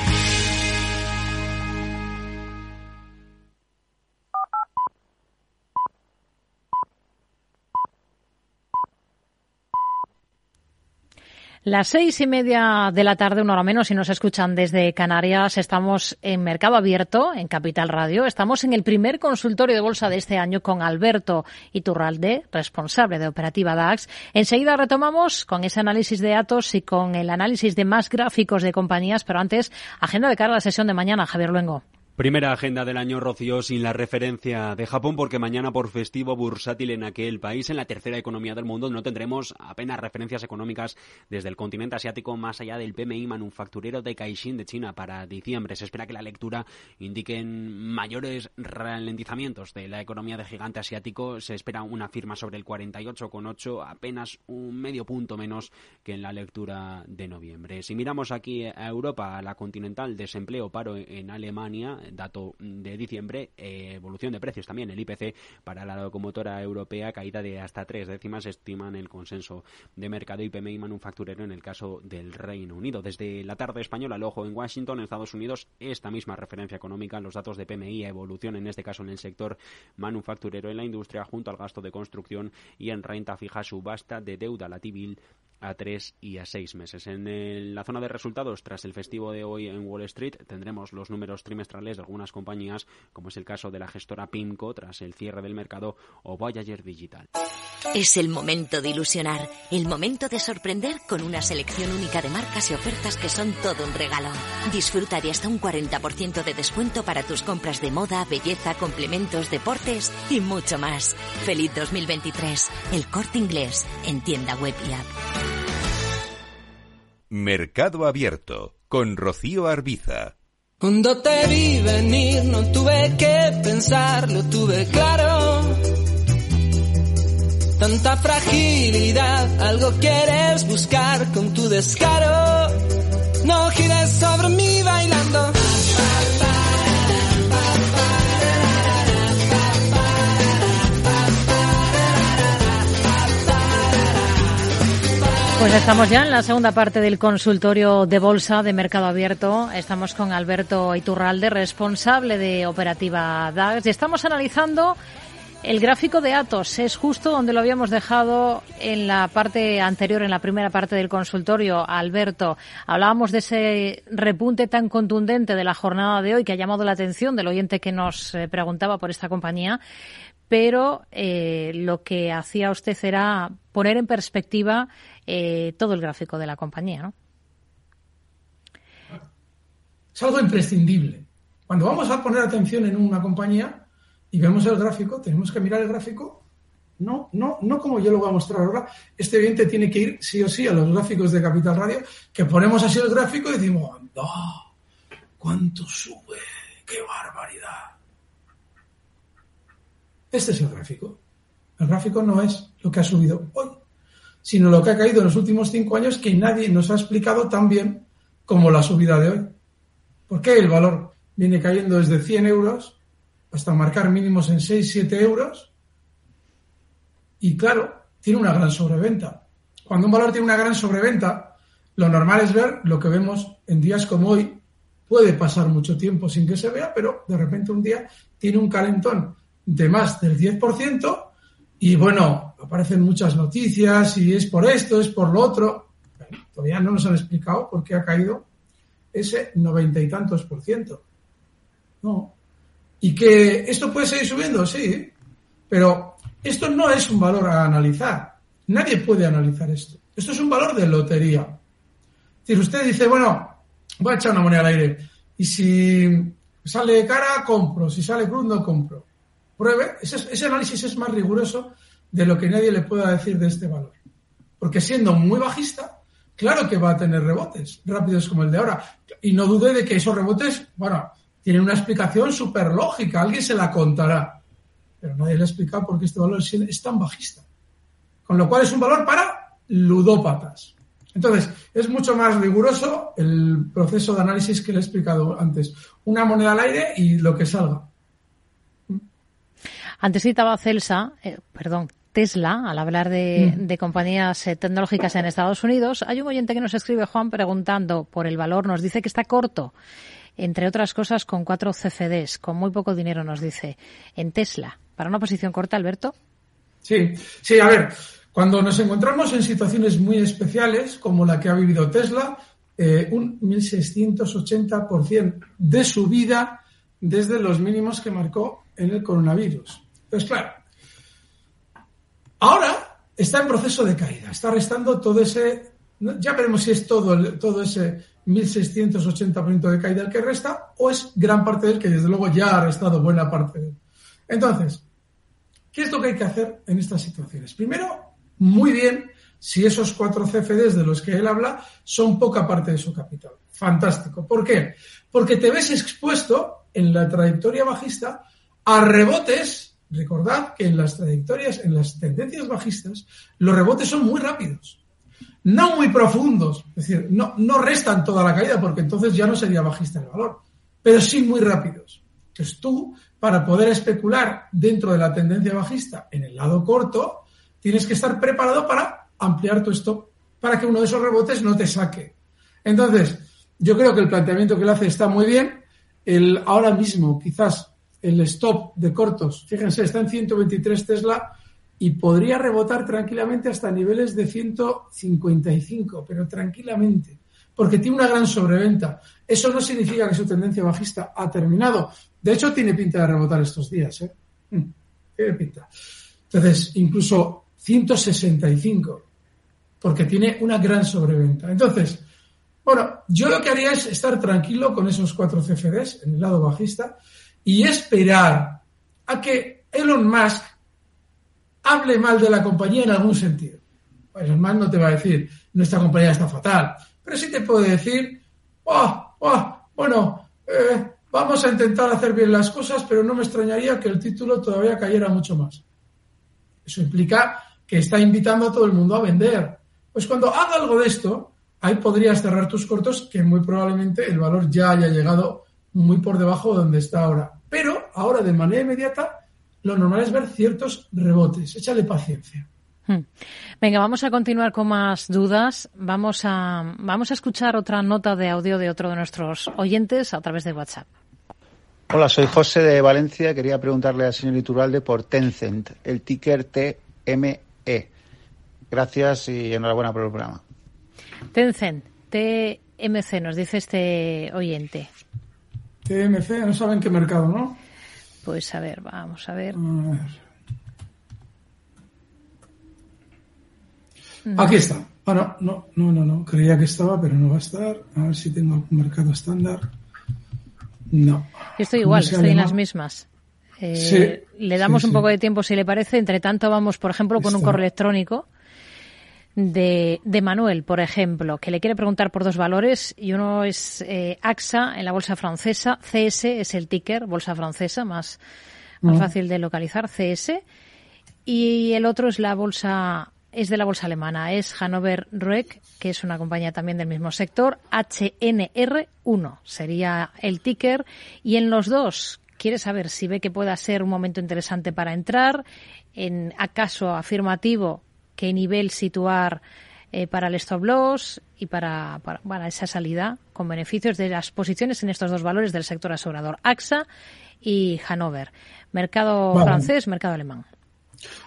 Las seis y media de la tarde, una hora menos, si nos escuchan desde Canarias, estamos en Mercado Abierto, en Capital Radio. Estamos en el primer consultorio de bolsa de este año con Alberto Iturralde, responsable de Operativa DAX. Enseguida retomamos con ese análisis de datos y con el análisis de más gráficos de compañías, pero antes, agenda de cara a la sesión de mañana, Javier Luengo. Primera agenda del año, Rocío, sin la referencia de Japón, porque mañana por festivo bursátil en aquel país, en la tercera economía del mundo, no tendremos apenas referencias económicas desde el continente asiático, más allá del PMI manufacturero de Caixin de China para diciembre. Se espera que la lectura indique mayores ralentizamientos de la economía de gigante asiático. Se espera una firma sobre el 48,8, apenas un medio punto menos que en la lectura de noviembre. Si miramos aquí a Europa, a la continental, desempleo, paro en Alemania, dato de diciembre, eh, evolución de precios también, el IPC para la locomotora europea, caída de hasta tres décimas, estiman el consenso de mercado y PMI manufacturero en el caso del Reino Unido. Desde la tarde española, el ojo en Washington, en Estados Unidos, esta misma referencia económica, los datos de PMI, evolución en este caso en el sector manufacturero, en la industria, junto al gasto de construcción y en renta fija, subasta de deuda, la T-bill a tres y a seis meses. En la zona de resultados, tras el festivo de hoy en Wall Street, tendremos los números trimestrales de algunas compañías, como es el caso de la gestora PIMCO tras el cierre del mercado o Voyager Digital. Es el momento de ilusionar, el momento de sorprender con una selección única de marcas y ofertas que son todo un regalo. Disfruta de hasta un 40% de descuento para tus compras de moda, belleza, complementos, deportes y mucho más. Feliz 2023. El corte inglés en tienda web y app. Mercado Abierto con Rocío Arbiza. Cuando te vi venir no tuve que pensar, lo tuve claro. Tanta fragilidad, algo quieres buscar con tu descaro. No gires sobre mí bailando. Pues estamos ya en la segunda parte del consultorio de bolsa de Mercado Abierto. Estamos con Alberto Iturralde, responsable de operativa DAX, y estamos analizando el gráfico de Atos. Es justo donde lo habíamos dejado en la parte anterior, en la primera parte del consultorio. Alberto, hablábamos de ese repunte tan contundente de la jornada de hoy que ha llamado la atención del oyente que nos eh, preguntaba por esta compañía pero eh, lo que hacía usted era poner en perspectiva eh, todo el gráfico de la compañía, ¿no? Es algo imprescindible. Cuando vamos a poner atención en una compañía y vemos el gráfico, tenemos que mirar el gráfico. No, no, no como yo lo voy a mostrar ahora. Este oyente tiene que ir sí o sí a los gráficos de Capital Radio, que ponemos así el gráfico y decimos, ¡anda! ¿Cuánto sube? ¡Qué barbaridad! Este es el gráfico. El gráfico no es lo que ha subido hoy, sino lo que ha caído en los últimos cinco años que nadie nos ha explicado tan bien como la subida de hoy. ¿Por qué el valor viene cayendo desde 100 euros hasta marcar mínimos en 6, 7 euros? Y claro, tiene una gran sobreventa. Cuando un valor tiene una gran sobreventa, lo normal es ver lo que vemos en días como hoy. Puede pasar mucho tiempo sin que se vea, pero de repente un día tiene un calentón de más del 10% y bueno, aparecen muchas noticias y es por esto, es por lo otro. todavía no nos han explicado por qué ha caído ese noventa y tantos por ciento. No. Y que esto puede seguir subiendo, sí, pero esto no es un valor a analizar. Nadie puede analizar esto. Esto es un valor de lotería. Si usted dice, bueno, voy a echar una moneda al aire y si sale cara, compro, si sale cruz, no compro pruebe, ese, análisis es más riguroso de lo que nadie le pueda decir de este valor. Porque siendo muy bajista, claro que va a tener rebotes rápidos como el de ahora. Y no dude de que esos rebotes, bueno, tienen una explicación súper lógica, alguien se la contará. Pero nadie le ha explicado por qué este valor es tan bajista. Con lo cual es un valor para ludópatas. Entonces, es mucho más riguroso el proceso de análisis que le he explicado antes. Una moneda al aire y lo que salga. Antes citaba Celsa, eh, perdón, Tesla, al hablar de, mm. compañías eh, tecnológicas en Estados Unidos. Hay un oyente que nos escribe, Juan, preguntando por el valor. Nos dice que está corto, entre otras cosas, con cuatro CFDs, con muy poco dinero, nos dice, en Tesla. ¿Para una posición corta, Alberto? Sí, sí, a ver, cuando nos encontramos en situaciones muy especiales, como la que ha vivido Tesla, eh, un 1.680% de subida desde los mínimos que marcó en el coronavirus. Entonces, claro, ahora está en proceso de caída, está restando todo ese, ya veremos si es todo, todo ese 1.680% de caída el que resta o es gran parte del que desde luego ya ha restado buena parte de él. Entonces, ¿qué es lo que hay que hacer en estas situaciones? Primero, muy bien si esos cuatro CFDs de los que él habla son poca parte de su capital. Fantástico. ¿Por qué? Porque te ves expuesto en la trayectoria bajista a rebotes. Recordad que en las trayectorias, en las tendencias bajistas, los rebotes son muy rápidos. No muy profundos. Es decir, no, no restan toda la caída porque entonces ya no sería bajista el valor. Pero sí muy rápidos. Entonces tú, para poder especular dentro de la tendencia bajista en el lado corto, tienes que estar preparado para ampliar tu stop, para que uno de esos rebotes no te saque. Entonces, yo creo que el planteamiento que él hace está muy bien. El, ahora mismo, quizás el stop de cortos, fíjense, está en 123 Tesla y podría rebotar tranquilamente hasta niveles de 155, pero tranquilamente, porque tiene una gran sobreventa. Eso no significa que su tendencia bajista ha terminado. De hecho, tiene pinta de rebotar estos días. ¿eh? Mm, tiene pinta. Entonces, incluso 165, porque tiene una gran sobreventa. Entonces, bueno, yo lo que haría es estar tranquilo con esos cuatro CFDs en el lado bajista y esperar a que Elon Musk hable mal de la compañía en algún sentido. Pues Elon Musk no te va a decir, nuestra compañía está fatal, pero sí te puede decir, oh, oh, bueno, eh, vamos a intentar hacer bien las cosas, pero no me extrañaría que el título todavía cayera mucho más. Eso implica que está invitando a todo el mundo a vender. Pues cuando haga algo de esto, ahí podrías cerrar tus cortos, que muy probablemente el valor ya haya llegado muy por debajo de donde está ahora. Pero ahora, de manera inmediata, lo normal es ver ciertos rebotes. Échale paciencia. Hmm. Venga, vamos a continuar con más dudas. Vamos a, vamos a escuchar otra nota de audio de otro de nuestros oyentes a través de WhatsApp. Hola, soy José de Valencia. Quería preguntarle al señor Iturralde por Tencent, el ticker TME. E. Gracias y enhorabuena por el programa. Tencent, TMC, nos dice este oyente. TMC, no saben qué mercado, ¿no? Pues a ver, vamos a ver. Aquí está. Ah, no, no, no, no, Creía que estaba, pero no va a estar. A ver si tengo algún mercado estándar. No. Yo estoy igual, estoy en las mismas. Eh, le damos un poco de tiempo si le parece. Entre tanto, vamos, por ejemplo, con un correo electrónico de, de, Manuel, por ejemplo, que le quiere preguntar por dos valores. Y uno es eh, AXA en la bolsa francesa. CS es el ticker, bolsa francesa, más, más fácil de localizar, CS. Y el otro es la bolsa es de la bolsa alemana, es Hannover Rück, que es una compañía también del mismo sector, HNR1 sería el ticker, y en los dos quiere saber si ve que pueda ser un momento interesante para entrar, en acaso afirmativo, qué nivel situar eh, para el stop loss y para, para, esa salida con beneficios de las posiciones en estos dos valores del sector asegurador, AXA y Hanover. Mercado francés, mercado alemán.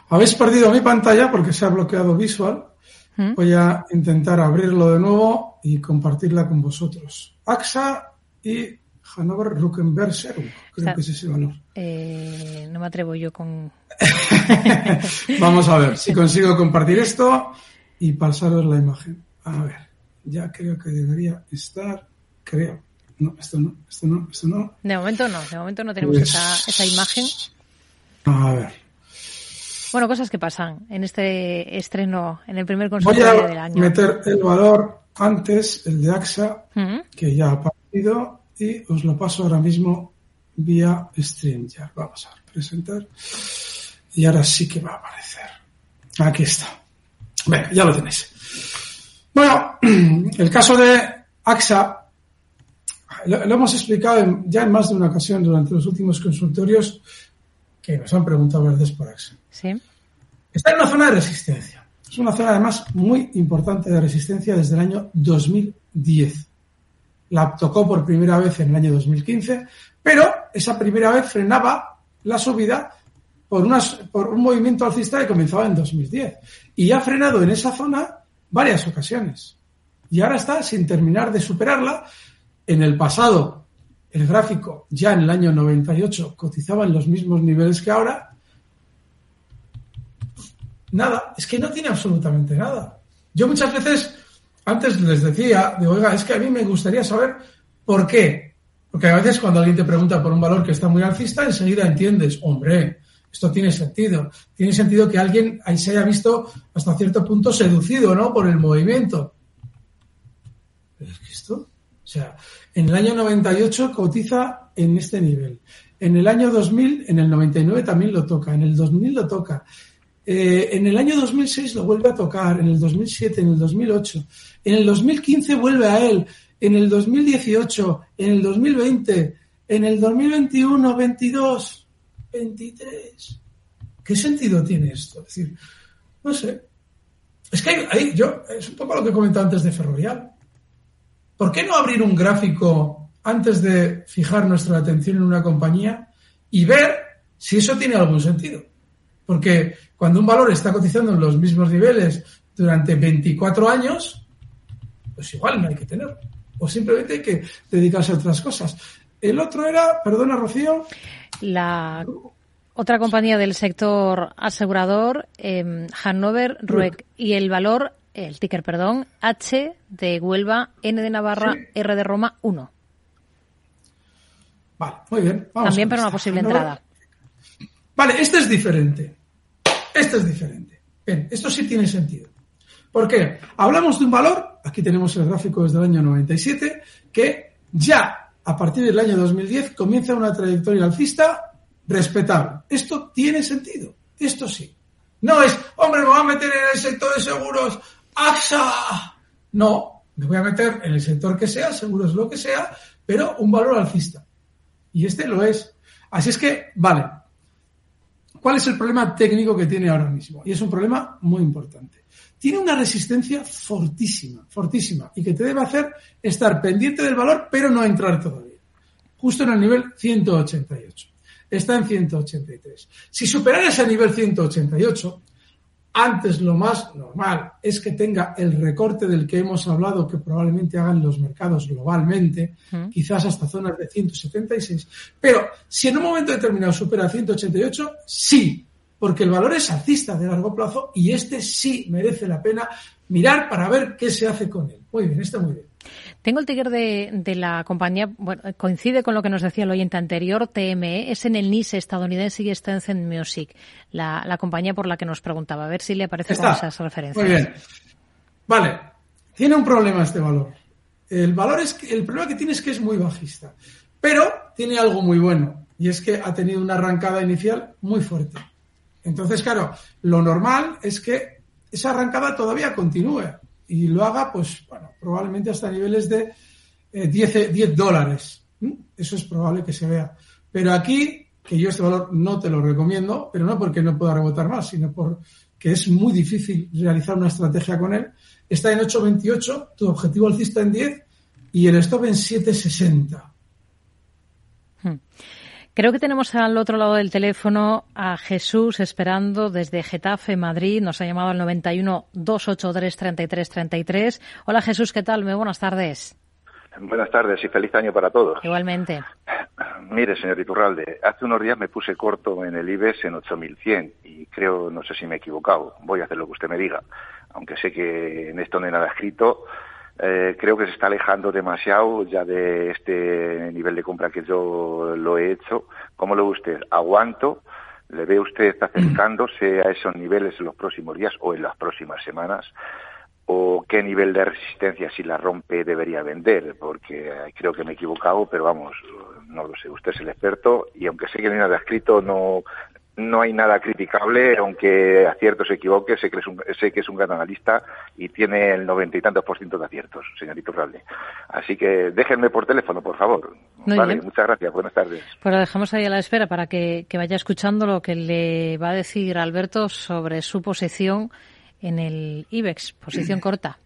Habéis perdido mi pantalla porque se ha bloqueado visual. ¿Mm? Voy a intentar abrirlo de nuevo y compartirla con vosotros. AXA y Hannover Ruckenberg creo que es ese valor. Eh, no me atrevo yo con. [laughs] Vamos a ver si consigo compartir esto y pasaros la imagen. A ver, ya creo que debería estar. Creo. No, esto no, esto no, esto no. De momento no, de momento no tenemos pues esa, esa imagen. A ver. Bueno, cosas que pasan en este estreno, en el primer consultorio del año. Voy a meter el valor antes, el de AXA, que ya ha partido y os lo paso ahora mismo vía StreamYard. Vamos a presentar. Y ahora sí que va a aparecer. Aquí está. Venga, ya lo tenéis. Bueno, [clears throat] el caso de AXA, lo, hemos explicado ya en más de una ocasión durante los últimos consultorios que nos han preguntado veces por AXA. Sí. Está en una zona de resistencia. Es una zona además muy importante de resistencia desde el año 2010. La tocó por primera vez en el año 2015, pero esa primera vez frenaba la subida por, por un movimiento alcista que comenzaba en 2010. Y ha frenado en esa zona varias ocasiones. Y ahora está sin terminar de superarla. En el pasado, el gráfico ya en el año 98 cotizaba en los mismos niveles que ahora. Nada, es que no tiene absolutamente nada. Yo muchas veces, antes les decía, digo, oiga, es que a mí me gustaría saber por qué. Porque a veces cuando alguien te pregunta por un valor que está muy alcista, enseguida entiendes, hombre, esto tiene sentido. Tiene sentido que alguien ahí se haya visto hasta cierto punto seducido, ¿no? Por el movimiento. Pero es que esto, o sea, en el año 98 cotiza en este nivel. En el año 2000, en el 99 también lo toca. En el 2000 lo toca. Eh, en el año 2006 lo vuelve a tocar. En el 2007, en el 2008. En el 2015 vuelve a él. En el 2018, en el 2020, en el 2021, 22 23. ¿Qué sentido tiene esto? Es decir, no sé. Es que ahí, yo, es un poco lo que he comentado antes de Ferrovial. ¿Por qué no abrir un gráfico antes de fijar nuestra atención en una compañía y ver si eso tiene algún sentido? Porque cuando un valor está cotizando en los mismos niveles durante 24 años, pues igual no hay que tenerlo. O simplemente hay que dedicarse a otras cosas. El otro era, perdona Rocío. La otra compañía del sector asegurador, eh, Hannover Rueck, y el valor, el ticker, perdón, H de Huelva, N de Navarra, R de Roma, 1. Vale, muy bien. También para una posible entrada. Vale, este es diferente. Este es diferente. Esto sí tiene sentido. ¿Por qué? Hablamos de un valor, aquí tenemos el gráfico desde el año 97, que ya a partir del año 2010 comienza una trayectoria alcista respetable. Esto tiene sentido. Esto sí. No es, hombre, me voy a meter en el sector de seguros, AXA. No, me voy a meter en el sector que sea, seguros lo que sea, pero un valor alcista. Y este lo es. Así es que, vale. ¿Cuál es el problema técnico que tiene ahora mismo? Y es un problema muy importante. Tiene una resistencia fortísima, fortísima, y que te debe hacer estar pendiente del valor, pero no entrar todavía. Justo en el nivel 188 está en 183. Si superara ese nivel 188, antes lo más normal es que tenga el recorte del que hemos hablado que probablemente hagan los mercados globalmente, quizás hasta zonas de 176. Pero si en un momento determinado supera 188, sí, porque el valor es alcista de largo plazo y este sí merece la pena mirar para ver qué se hace con él. Muy bien, está muy bien. Tengo el ticker de, la compañía, bueno, coincide con lo que nos decía el oyente anterior, TME, es en el NIS estadounidense y está en Music, la, compañía por la que nos preguntaba, a ver si le aparece con esas referencias. Muy bien. Vale, tiene un problema este valor. El valor es que, el problema que tiene es que es muy bajista, pero tiene algo muy bueno y es que ha tenido una arrancada inicial muy fuerte. Entonces, claro, lo normal es que esa arrancada todavía continúe y lo haga, pues, bueno, probablemente hasta niveles de 10, eh, 10 dólares. Eso es probable que se vea. Pero aquí, que yo este valor no te lo recomiendo, pero no porque no pueda rebotar más, sino porque es muy difícil realizar una estrategia con él, está en 8.28, tu objetivo alcista en 10 y el stop en 7.60. Creo que tenemos al otro lado del teléfono a Jesús esperando desde Getafe, Madrid. Nos ha llamado al 91 283 33 33. Hola Jesús, ¿qué tal? Muy buenas tardes. Buenas tardes y feliz año para todos. Igualmente. [clears throat] Mire, señor Iturralde, hace unos días me puse corto en el IBEX en 8100 y creo, no sé si me he equivocado. Voy a hacer lo que usted me diga. Aunque sé que en esto no hay nada escrito, eh, creo que se está alejando demasiado ya de este nivel de compra que yo lo he hecho. ¿Cómo lo ve usted? ¿Aguanto? ¿Le ve usted [clears throat] acercándose a esos niveles en los próximos días o en las próximas semanas? ¿O qué nivel de resistencia, si la rompe, debería vender? Porque creo que me he equivocado, pero vamos, no lo sé. Usted es el experto y aunque sé que no hay nada escrito, no, no hay nada criticable, aunque acierto se equivoque, sé que es un, sé que es un gran analista y tiene el noventa y tantos por ciento de aciertos, señorito Ralde. Así que déjenme por teléfono, por favor. vale, muchas gracias, buenas tardes. Pues lo dejamos ahí a la espera para que, que vaya escuchando lo que le va a decir Alberto sobre su posición en el IBEX, posición [clears throat] corta.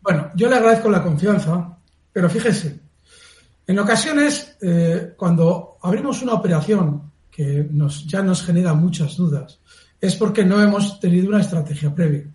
Bueno, yo le agradezco la confianza, pero fíjese, en ocasiones, eh, cuando abrimos una operación que nos, ya nos genera muchas dudas, es porque no hemos tenido una estrategia previa.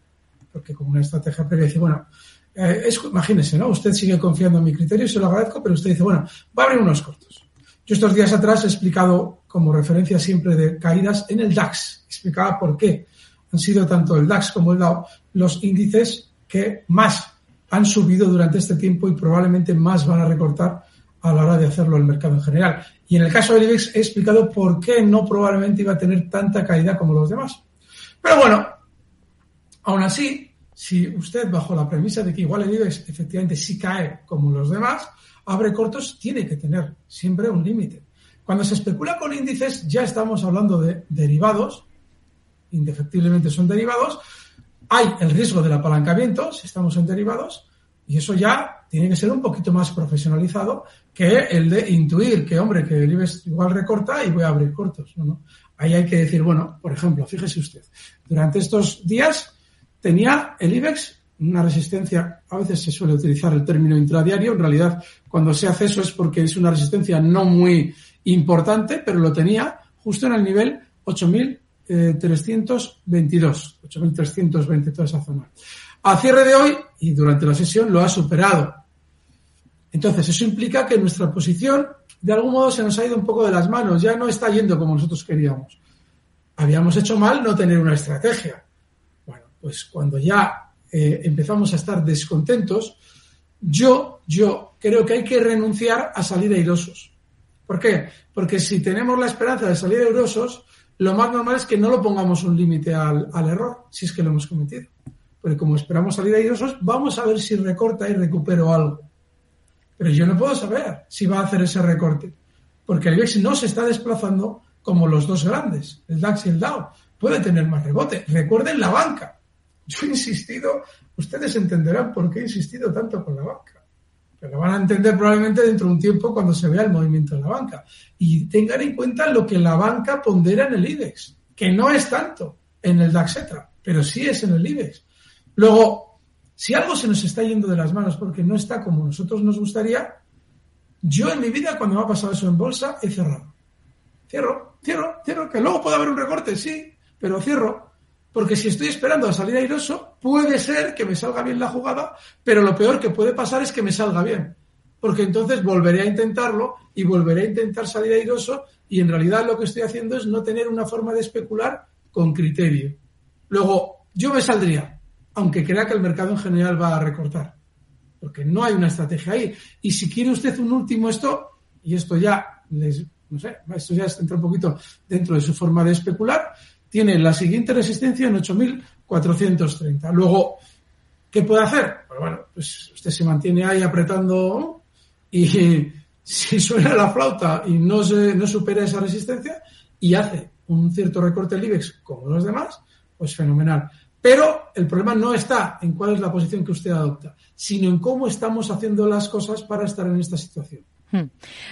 Porque con una estrategia previa dice, bueno, eh, es, imagínese, ¿no? Usted sigue confiando en mi criterio se lo agradezco, pero usted dice, bueno, va a abrir unos cortos. Yo estos días atrás he explicado como referencia siempre de caídas en el DAX. Explicaba por qué han sido tanto el DAX como el DAO los índices que más han subido durante este tiempo y probablemente más van a recortar a la hora de hacerlo el mercado en general. Y en el caso del IBEX he explicado por qué no probablemente iba a tener tanta caída como los demás. Pero bueno, aún así, si usted bajo la premisa de que igual el IBEX efectivamente sí cae como los demás, abre cortos, tiene que tener siempre un límite. Cuando se especula con índices, ya estamos hablando de derivados, indefectiblemente son derivados, hay el riesgo del apalancamiento, si estamos en derivados, y eso ya tiene que ser un poquito más profesionalizado que el de intuir que, hombre, que el IBEX igual recorta y voy a abrir cortos. ¿no? Ahí hay que decir, bueno, por ejemplo, fíjese usted, durante estos días tenía el IBEX una resistencia, a veces se suele utilizar el término intradiario, en realidad cuando se hace eso es porque es una resistencia no muy importante, pero lo tenía justo en el nivel 8.322, 8.320 toda esa zona. A cierre de hoy y durante la sesión lo ha superado. Entonces, eso implica que nuestra posición, de algún modo, se nos ha ido un poco de las manos, ya no está yendo como nosotros queríamos. Habíamos hecho mal no tener una estrategia. Bueno, pues cuando ya eh, empezamos a estar descontentos, yo, yo creo que hay que renunciar a salir airosos. ¿Por qué? Porque si tenemos la esperanza de salir airosos, lo más normal es que no lo pongamos un límite al, al error, si es que lo hemos cometido. Porque como esperamos salir airosos, vamos a ver si recorta y recupero algo. Pero yo no puedo saber si va a hacer ese recorte. Porque el IBEX no se está desplazando como los dos grandes, el DAX y el DAO. Puede tener más rebote. Recuerden la banca. Yo he insistido, ustedes entenderán por qué he insistido tanto con la banca. Pero lo van a entender probablemente dentro de un tiempo cuando se vea el movimiento de la banca. Y tengan en cuenta lo que la banca pondera en el IBEX, que no es tanto en el DAX, pero sí es en el IBEX. Luego, si algo se nos está yendo de las manos porque no está como nosotros nos gustaría, yo en mi vida, cuando me ha pasado eso en bolsa, he cerrado. Cierro, cierro, cierro, que luego puede haber un recorte, sí, pero cierro. Porque si estoy esperando a salir airoso, puede ser que me salga bien la jugada, pero lo peor que puede pasar es que me salga bien. Porque entonces volveré a intentarlo y volveré a intentar salir airoso y en realidad lo que estoy haciendo es no tener una forma de especular con criterio. Luego, yo me saldría, aunque crea que el mercado en general va a recortar. Porque no hay una estrategia ahí. Y si quiere usted un último esto, y esto ya les, no sé, esto ya entra un poquito dentro de su forma de especular, tiene la siguiente resistencia en 8.430. Luego, ¿qué puede hacer? Pues bueno, pues usted se mantiene ahí apretando y [laughs] si suena la flauta y no, se, no supera esa resistencia y hace un cierto recorte del IBEX como los demás, pues fenomenal. Pero el problema no está en cuál es la posición que usted adopta, sino en cómo estamos haciendo las cosas para estar en esta situación. Hmm.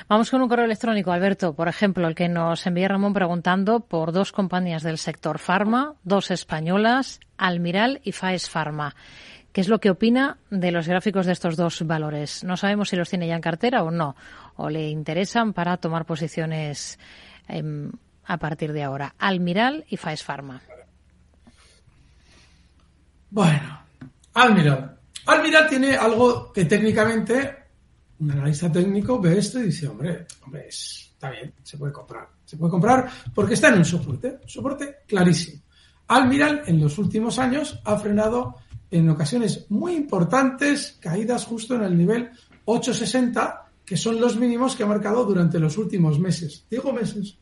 Vamos con un correo electrónico, Alberto, por ejemplo, el que nos envía Ramón preguntando por dos compañías del sector farma, dos españolas, Almiral y Faes Pharma. ¿Qué es lo que opina de los gráficos de estos dos valores? No sabemos si los tiene ya en cartera o no, o le interesan para tomar posiciones em, a partir de ahora. Almiral y Faes Pharma. Bueno, Almiral. Almiral tiene algo que técnicamente un analista técnico ve esto y dice, hombre, hombre, está bien, se puede comprar. Se puede comprar porque está en un soporte, soporte clarísimo. Almiral en los últimos años ha frenado en ocasiones muy importantes caídas justo en el nivel 860, que son los mínimos que ha marcado durante los últimos meses. Digo meses,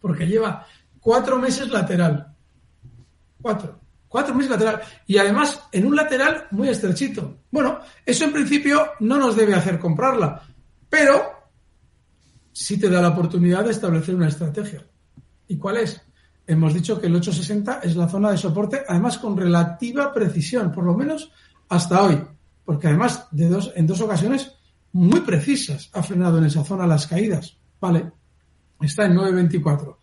porque lleva cuatro meses lateral. Cuatro. Cuatro meses lateral. Y además en un lateral muy estrechito. Bueno, eso en principio no nos debe hacer comprarla. Pero sí te da la oportunidad de establecer una estrategia. ¿Y cuál es? hemos dicho que el 860 es la zona de soporte, además con relativa precisión, por lo menos hasta hoy, porque además de dos, en dos ocasiones muy precisas ha frenado en esa zona las caídas. Vale, está en 924.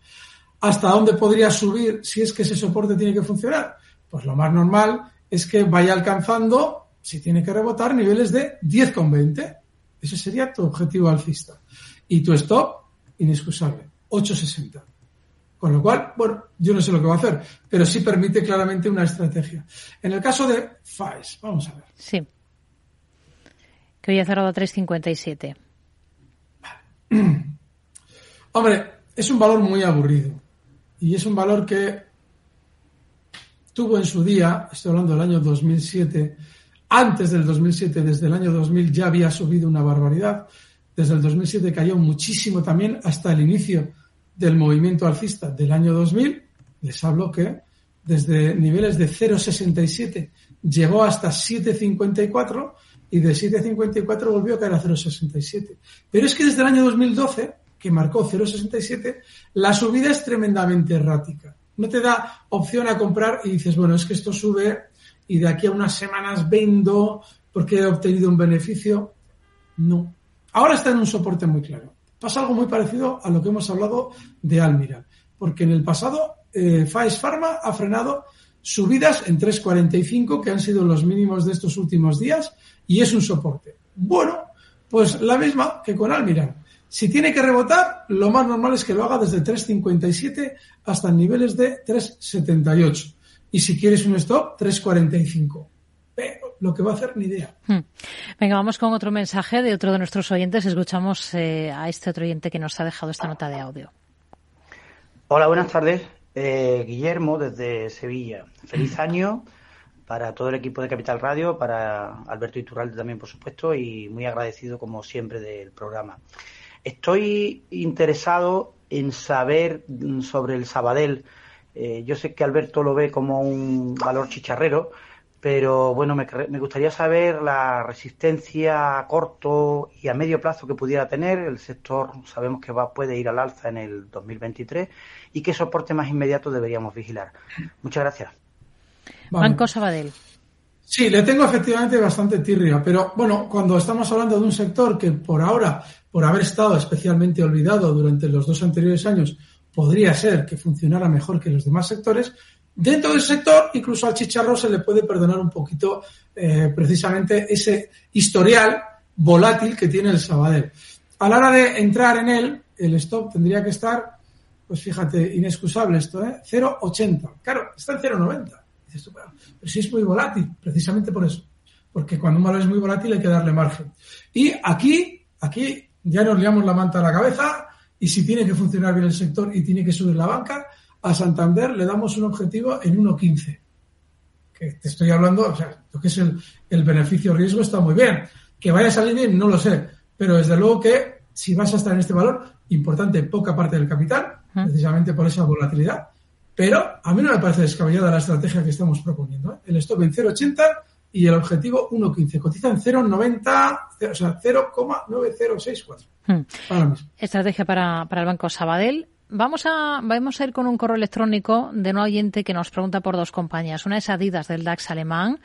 ¿Hasta dónde podría subir si es que ese soporte tiene que funcionar? Pues lo más normal es que vaya alcanzando, si tiene que rebotar, niveles de 10,20. Ese sería tu objetivo alcista. Y tu stop, inexcusable, 860. Con lo cual, bueno, yo no sé lo que va a hacer, pero sí permite claramente una estrategia. En el caso de FAES, vamos a ver. Sí. Que hoy ha cerrado a 357. [clears throat] Hombre, es un valor muy aburrido. Y es un valor que tuvo en su día, estoy hablando del año 2007, antes del 2007, desde el año 2000 ya había subido una barbaridad. Desde el 2007 cayó muchísimo también hasta el inicio del movimiento alcista del año 2000, les hablo que desde niveles de 0,67 llegó hasta 7,54 y de 7,54 volvió a caer a 0,67. Pero es que desde el año 2012, que marcó 0,67, la subida es tremendamente errática. No te da opción a comprar y dices, bueno, es que esto sube y de aquí a unas semanas vendo porque he obtenido un beneficio. No. Ahora está en un soporte muy claro. Pasa algo muy parecido a lo que hemos hablado de Almira, porque en el pasado eh, Pharma ha frenado subidas en 3.45, que han sido los mínimos de estos últimos días, y es un soporte. Bueno, pues la misma que con Almira. Si tiene que rebotar, lo más normal es que lo haga desde 3.57 hasta niveles de 3.78. Y si quieres un stop, 3.45 lo que va a hacer ni idea. Hmm. Venga, vamos con otro mensaje de otro de nuestros oyentes. Escuchamos eh, a este otro oyente que nos ha dejado esta nota de audio. Hola, buenas tardes. Eh, Guillermo, desde Sevilla. Feliz año para todo el equipo de Capital Radio, para Alberto Iturralde también, por supuesto, y muy agradecido, como siempre, del programa. Estoy interesado en saber sobre el Sabadell. Eh, yo sé que Alberto lo ve como un valor chicharrero, pero bueno, me, gustaría saber la resistencia a corto y a medio plazo que pudiera tener. El sector sabemos que va, puede ir al alza en el 2023 y qué soporte más inmediato deberíamos vigilar. Muchas gracias. Banco Sabadell. Sí, le tengo efectivamente bastante tirria, pero bueno, cuando estamos hablando de un sector que por ahora, por haber estado especialmente olvidado durante los dos anteriores años, podría ser que funcionara mejor que los demás sectores, Dentro del sector, incluso al chicharro se le puede perdonar un poquito eh, precisamente ese historial volátil que tiene el Sabadell. A la hora de entrar en él, el stop tendría que estar, pues fíjate, inexcusable esto, ¿eh? 0,80. Claro, está en 0,90. Pero si es muy volátil, precisamente por eso. Porque cuando un valor es muy volátil hay que darle margen. Y aquí, aquí ya nos liamos la manta a la cabeza y si tiene que funcionar bien el sector y tiene que subir la banca, a Santander le damos un objetivo en 1.15. Que te estoy hablando, o sea, lo que es el, el beneficio-riesgo está muy bien. Que vaya a salir bien, no lo sé. Pero desde luego que si vas a estar en este valor, importante, poca parte del capital, precisamente por esa volatilidad. Pero a mí no me parece descabellada la estrategia que estamos proponiendo. ¿eh? El stop en 0,80 y el objetivo 1,15. Cotiza en 0,90, o sea, 0,9064. Estrategia para, para el Banco Sabadell. Vamos a, vamos a ir con un correo electrónico de un oyente que nos pregunta por dos compañías. Una es Adidas del DAX alemán,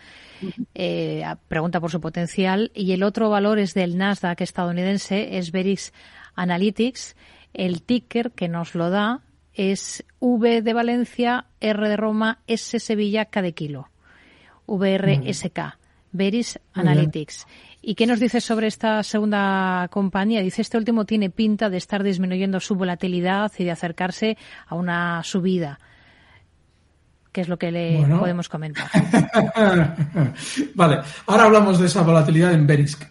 eh, pregunta por su potencial, y el otro valor es del Nasdaq estadounidense, es Verix Analytics. El ticker que nos lo da es V de Valencia, R de Roma, S Sevilla, K de kilo. VRSK. Veris Analytics. ¿Y qué nos dice sobre esta segunda compañía? Dice, este último tiene pinta de estar disminuyendo su volatilidad y de acercarse a una subida. ¿Qué es lo que le podemos comentar? [laughs] vale, ahora hablamos de esa volatilidad en Verisk.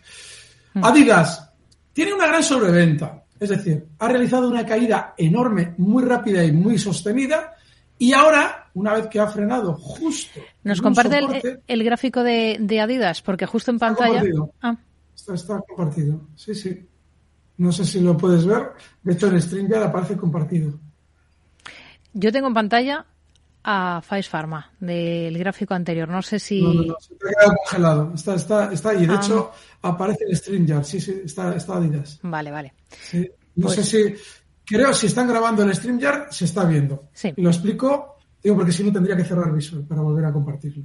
Mm. Adidas tiene una gran sobreventa, es decir, ha realizado una caída enorme, muy rápida y muy sostenida, y ahora, una vez que ha frenado justo. Nos comparte el, gráfico de, Adidas, porque justo en pantalla. Ah. Está, compartido. Sí, sí. No sé si lo puedes ver. De hecho, en StreamYard aparece compartido. Yo tengo en pantalla a Face Pharma del gráfico anterior. No sé si. No, no, no se te ha quedado congelado. Está, está, está ahí. De ah. hecho, aparece en StreamYard. Sí, sí, está, está Adidas. Vale, vale. No sé pues si creo, si están grabando el StreamYard, se está viendo. Y lo explico, digo, porque si no tendría que cerrar Visual para volver a compartirlo.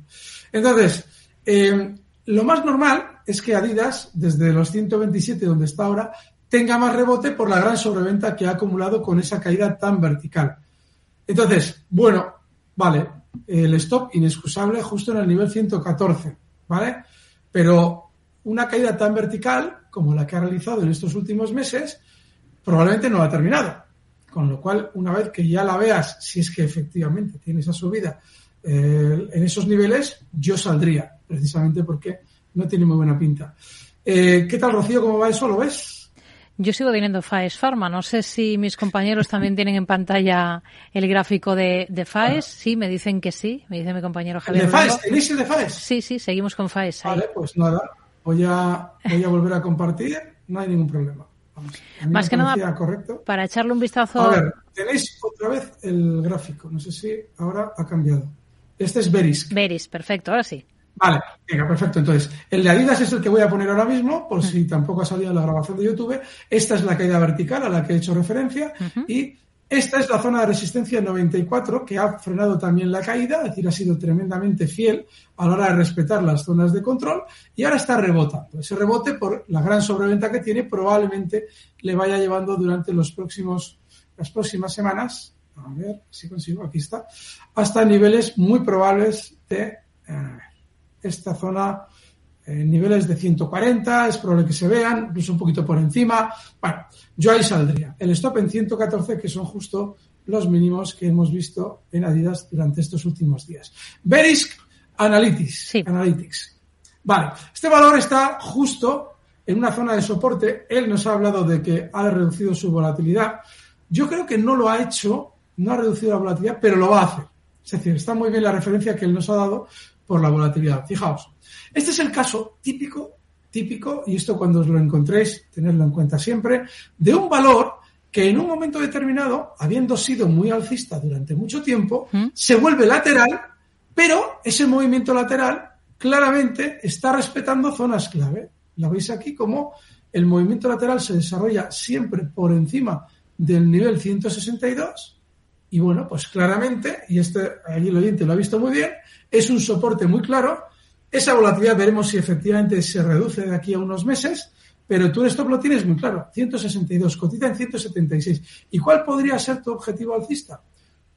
Entonces, eh, lo más normal es que Adidas, desde los 127 donde está ahora, tenga más rebote por la gran sobreventa que ha acumulado con esa caída tan vertical. Entonces, bueno, vale, el stop inexcusable justo en el nivel 114, ¿vale? Pero una caída tan vertical como la que ha realizado en estos últimos meses, probablemente no ha terminado. Con lo cual, una vez que ya la veas, si es que efectivamente tiene esa subida eh, en esos niveles, yo saldría, precisamente porque no tiene muy buena pinta. Eh, ¿Qué tal, Rocío? ¿Cómo va eso? ¿Lo ves? Yo sigo teniendo FAES Pharma. No sé si mis compañeros también tienen en pantalla el gráfico de, de FAES. Sí, me dicen que sí. Me dice mi compañero Javier. ¿De FAES? ¿Tenéis el de FAES? Sí, sí, seguimos con FAES. Vale, pues nada. Voy a, voy a volver a compartir. No hay ningún problema. Más que nada, correcto. para echarle un vistazo. A ver, tenéis otra vez el gráfico. No sé si ahora ha cambiado. Este es Verisk. Verisk, perfecto, ahora sí. Vale, venga, perfecto. Entonces, el de Adidas es el que voy a poner ahora mismo, por si tampoco ha salido la grabación de YouTube. Esta es la caída vertical a la que he hecho referencia y esta es la zona de resistencia 94 que ha frenado también la caída, es decir, ha sido tremendamente fiel a la hora de respetar las zonas de control y ahora está rebotando. Ese rebote por la gran sobreventa que tiene probablemente le vaya llevando durante los próximos, las próximas semanas, a ver si consigo, aquí está, hasta niveles muy probables de... Eh, esta zona en niveles de 140, es probable que se vean, incluso un poquito por encima. Bueno, yo ahí saldría. El stop en 114, que son justo los mínimos que hemos visto en Adidas durante estos últimos días. Verisk Analytics. Analytics. Vale, este valor está justo en una zona de soporte. Él nos ha hablado de que ha reducido su volatilidad. Yo creo que no lo ha hecho, no ha reducido la volatilidad, pero lo va a hacer. Es decir, está muy bien la referencia que él nos ha dado por la volatilidad. Fijaos, este es el caso típico, típico, y esto cuando os lo encontréis, tenedlo en cuenta siempre, de un valor que en un momento determinado, habiendo sido muy alcista durante mucho tiempo, se vuelve lateral, pero ese movimiento lateral claramente está respetando zonas clave. La veis aquí como el movimiento lateral se desarrolla siempre por encima del nivel 162 y bueno, pues claramente, y este allí el oyente lo ha visto muy bien, es un soporte muy claro. Esa volatilidad veremos si efectivamente se reduce de aquí a unos meses, pero tú esto lo tienes muy claro. 162, cotiza en 176. ¿Y cuál podría ser tu objetivo alcista?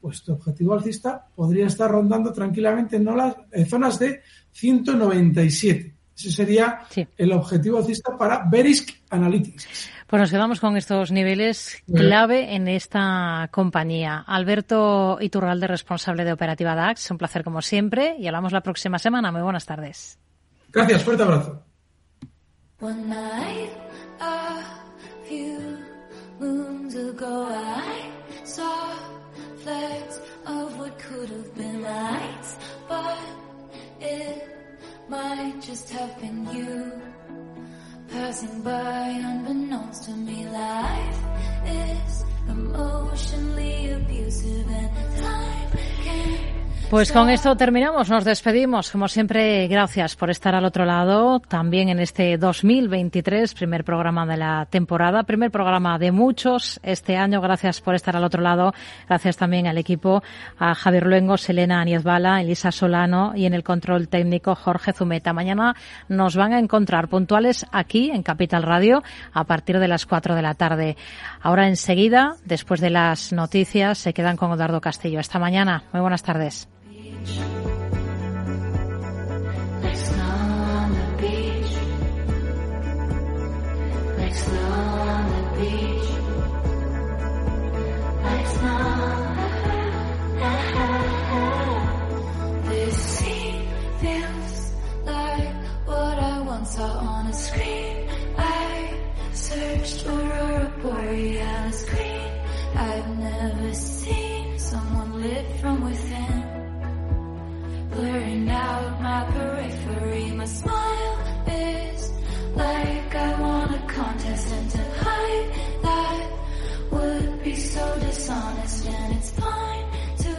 Pues tu objetivo alcista podría estar rondando tranquilamente en las zonas de 197. Ese sería el objetivo alcista para Verisk Analytics. Pues nos quedamos con estos niveles clave en esta compañía. Alberto Iturralde, responsable de Operativa DAX, un placer como siempre y hablamos la próxima semana. Muy buenas tardes. Gracias, fuerte abrazo. Passing by unbeknownst to me life is emotionally abusive and time can Pues con esto terminamos, nos despedimos. Como siempre, gracias por estar al otro lado, también en este 2023, primer programa de la temporada, primer programa de muchos este año. Gracias por estar al otro lado. Gracias también al equipo, a Javier Luengo, Selena Aniezbala, Elisa Solano y en el control técnico Jorge Zumeta. Mañana nos van a encontrar puntuales aquí en Capital Radio a partir de las 4 de la tarde. Ahora enseguida, después de las noticias, se quedan con Eduardo Castillo. Hasta mañana. Muy buenas tardes. beach. Like snow on the beach. Like. Blurring out my periphery, my smile is like I won a contest and to hide that would be so dishonest and it's fine to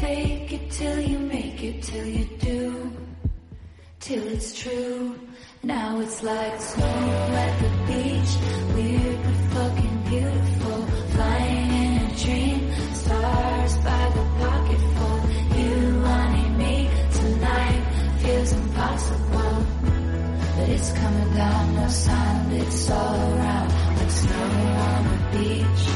fake it till you make it till you do till it's true. Now it's like snow at the beach, weird but fucking beautiful. It's coming down, no of it's all around, like snow on the beach.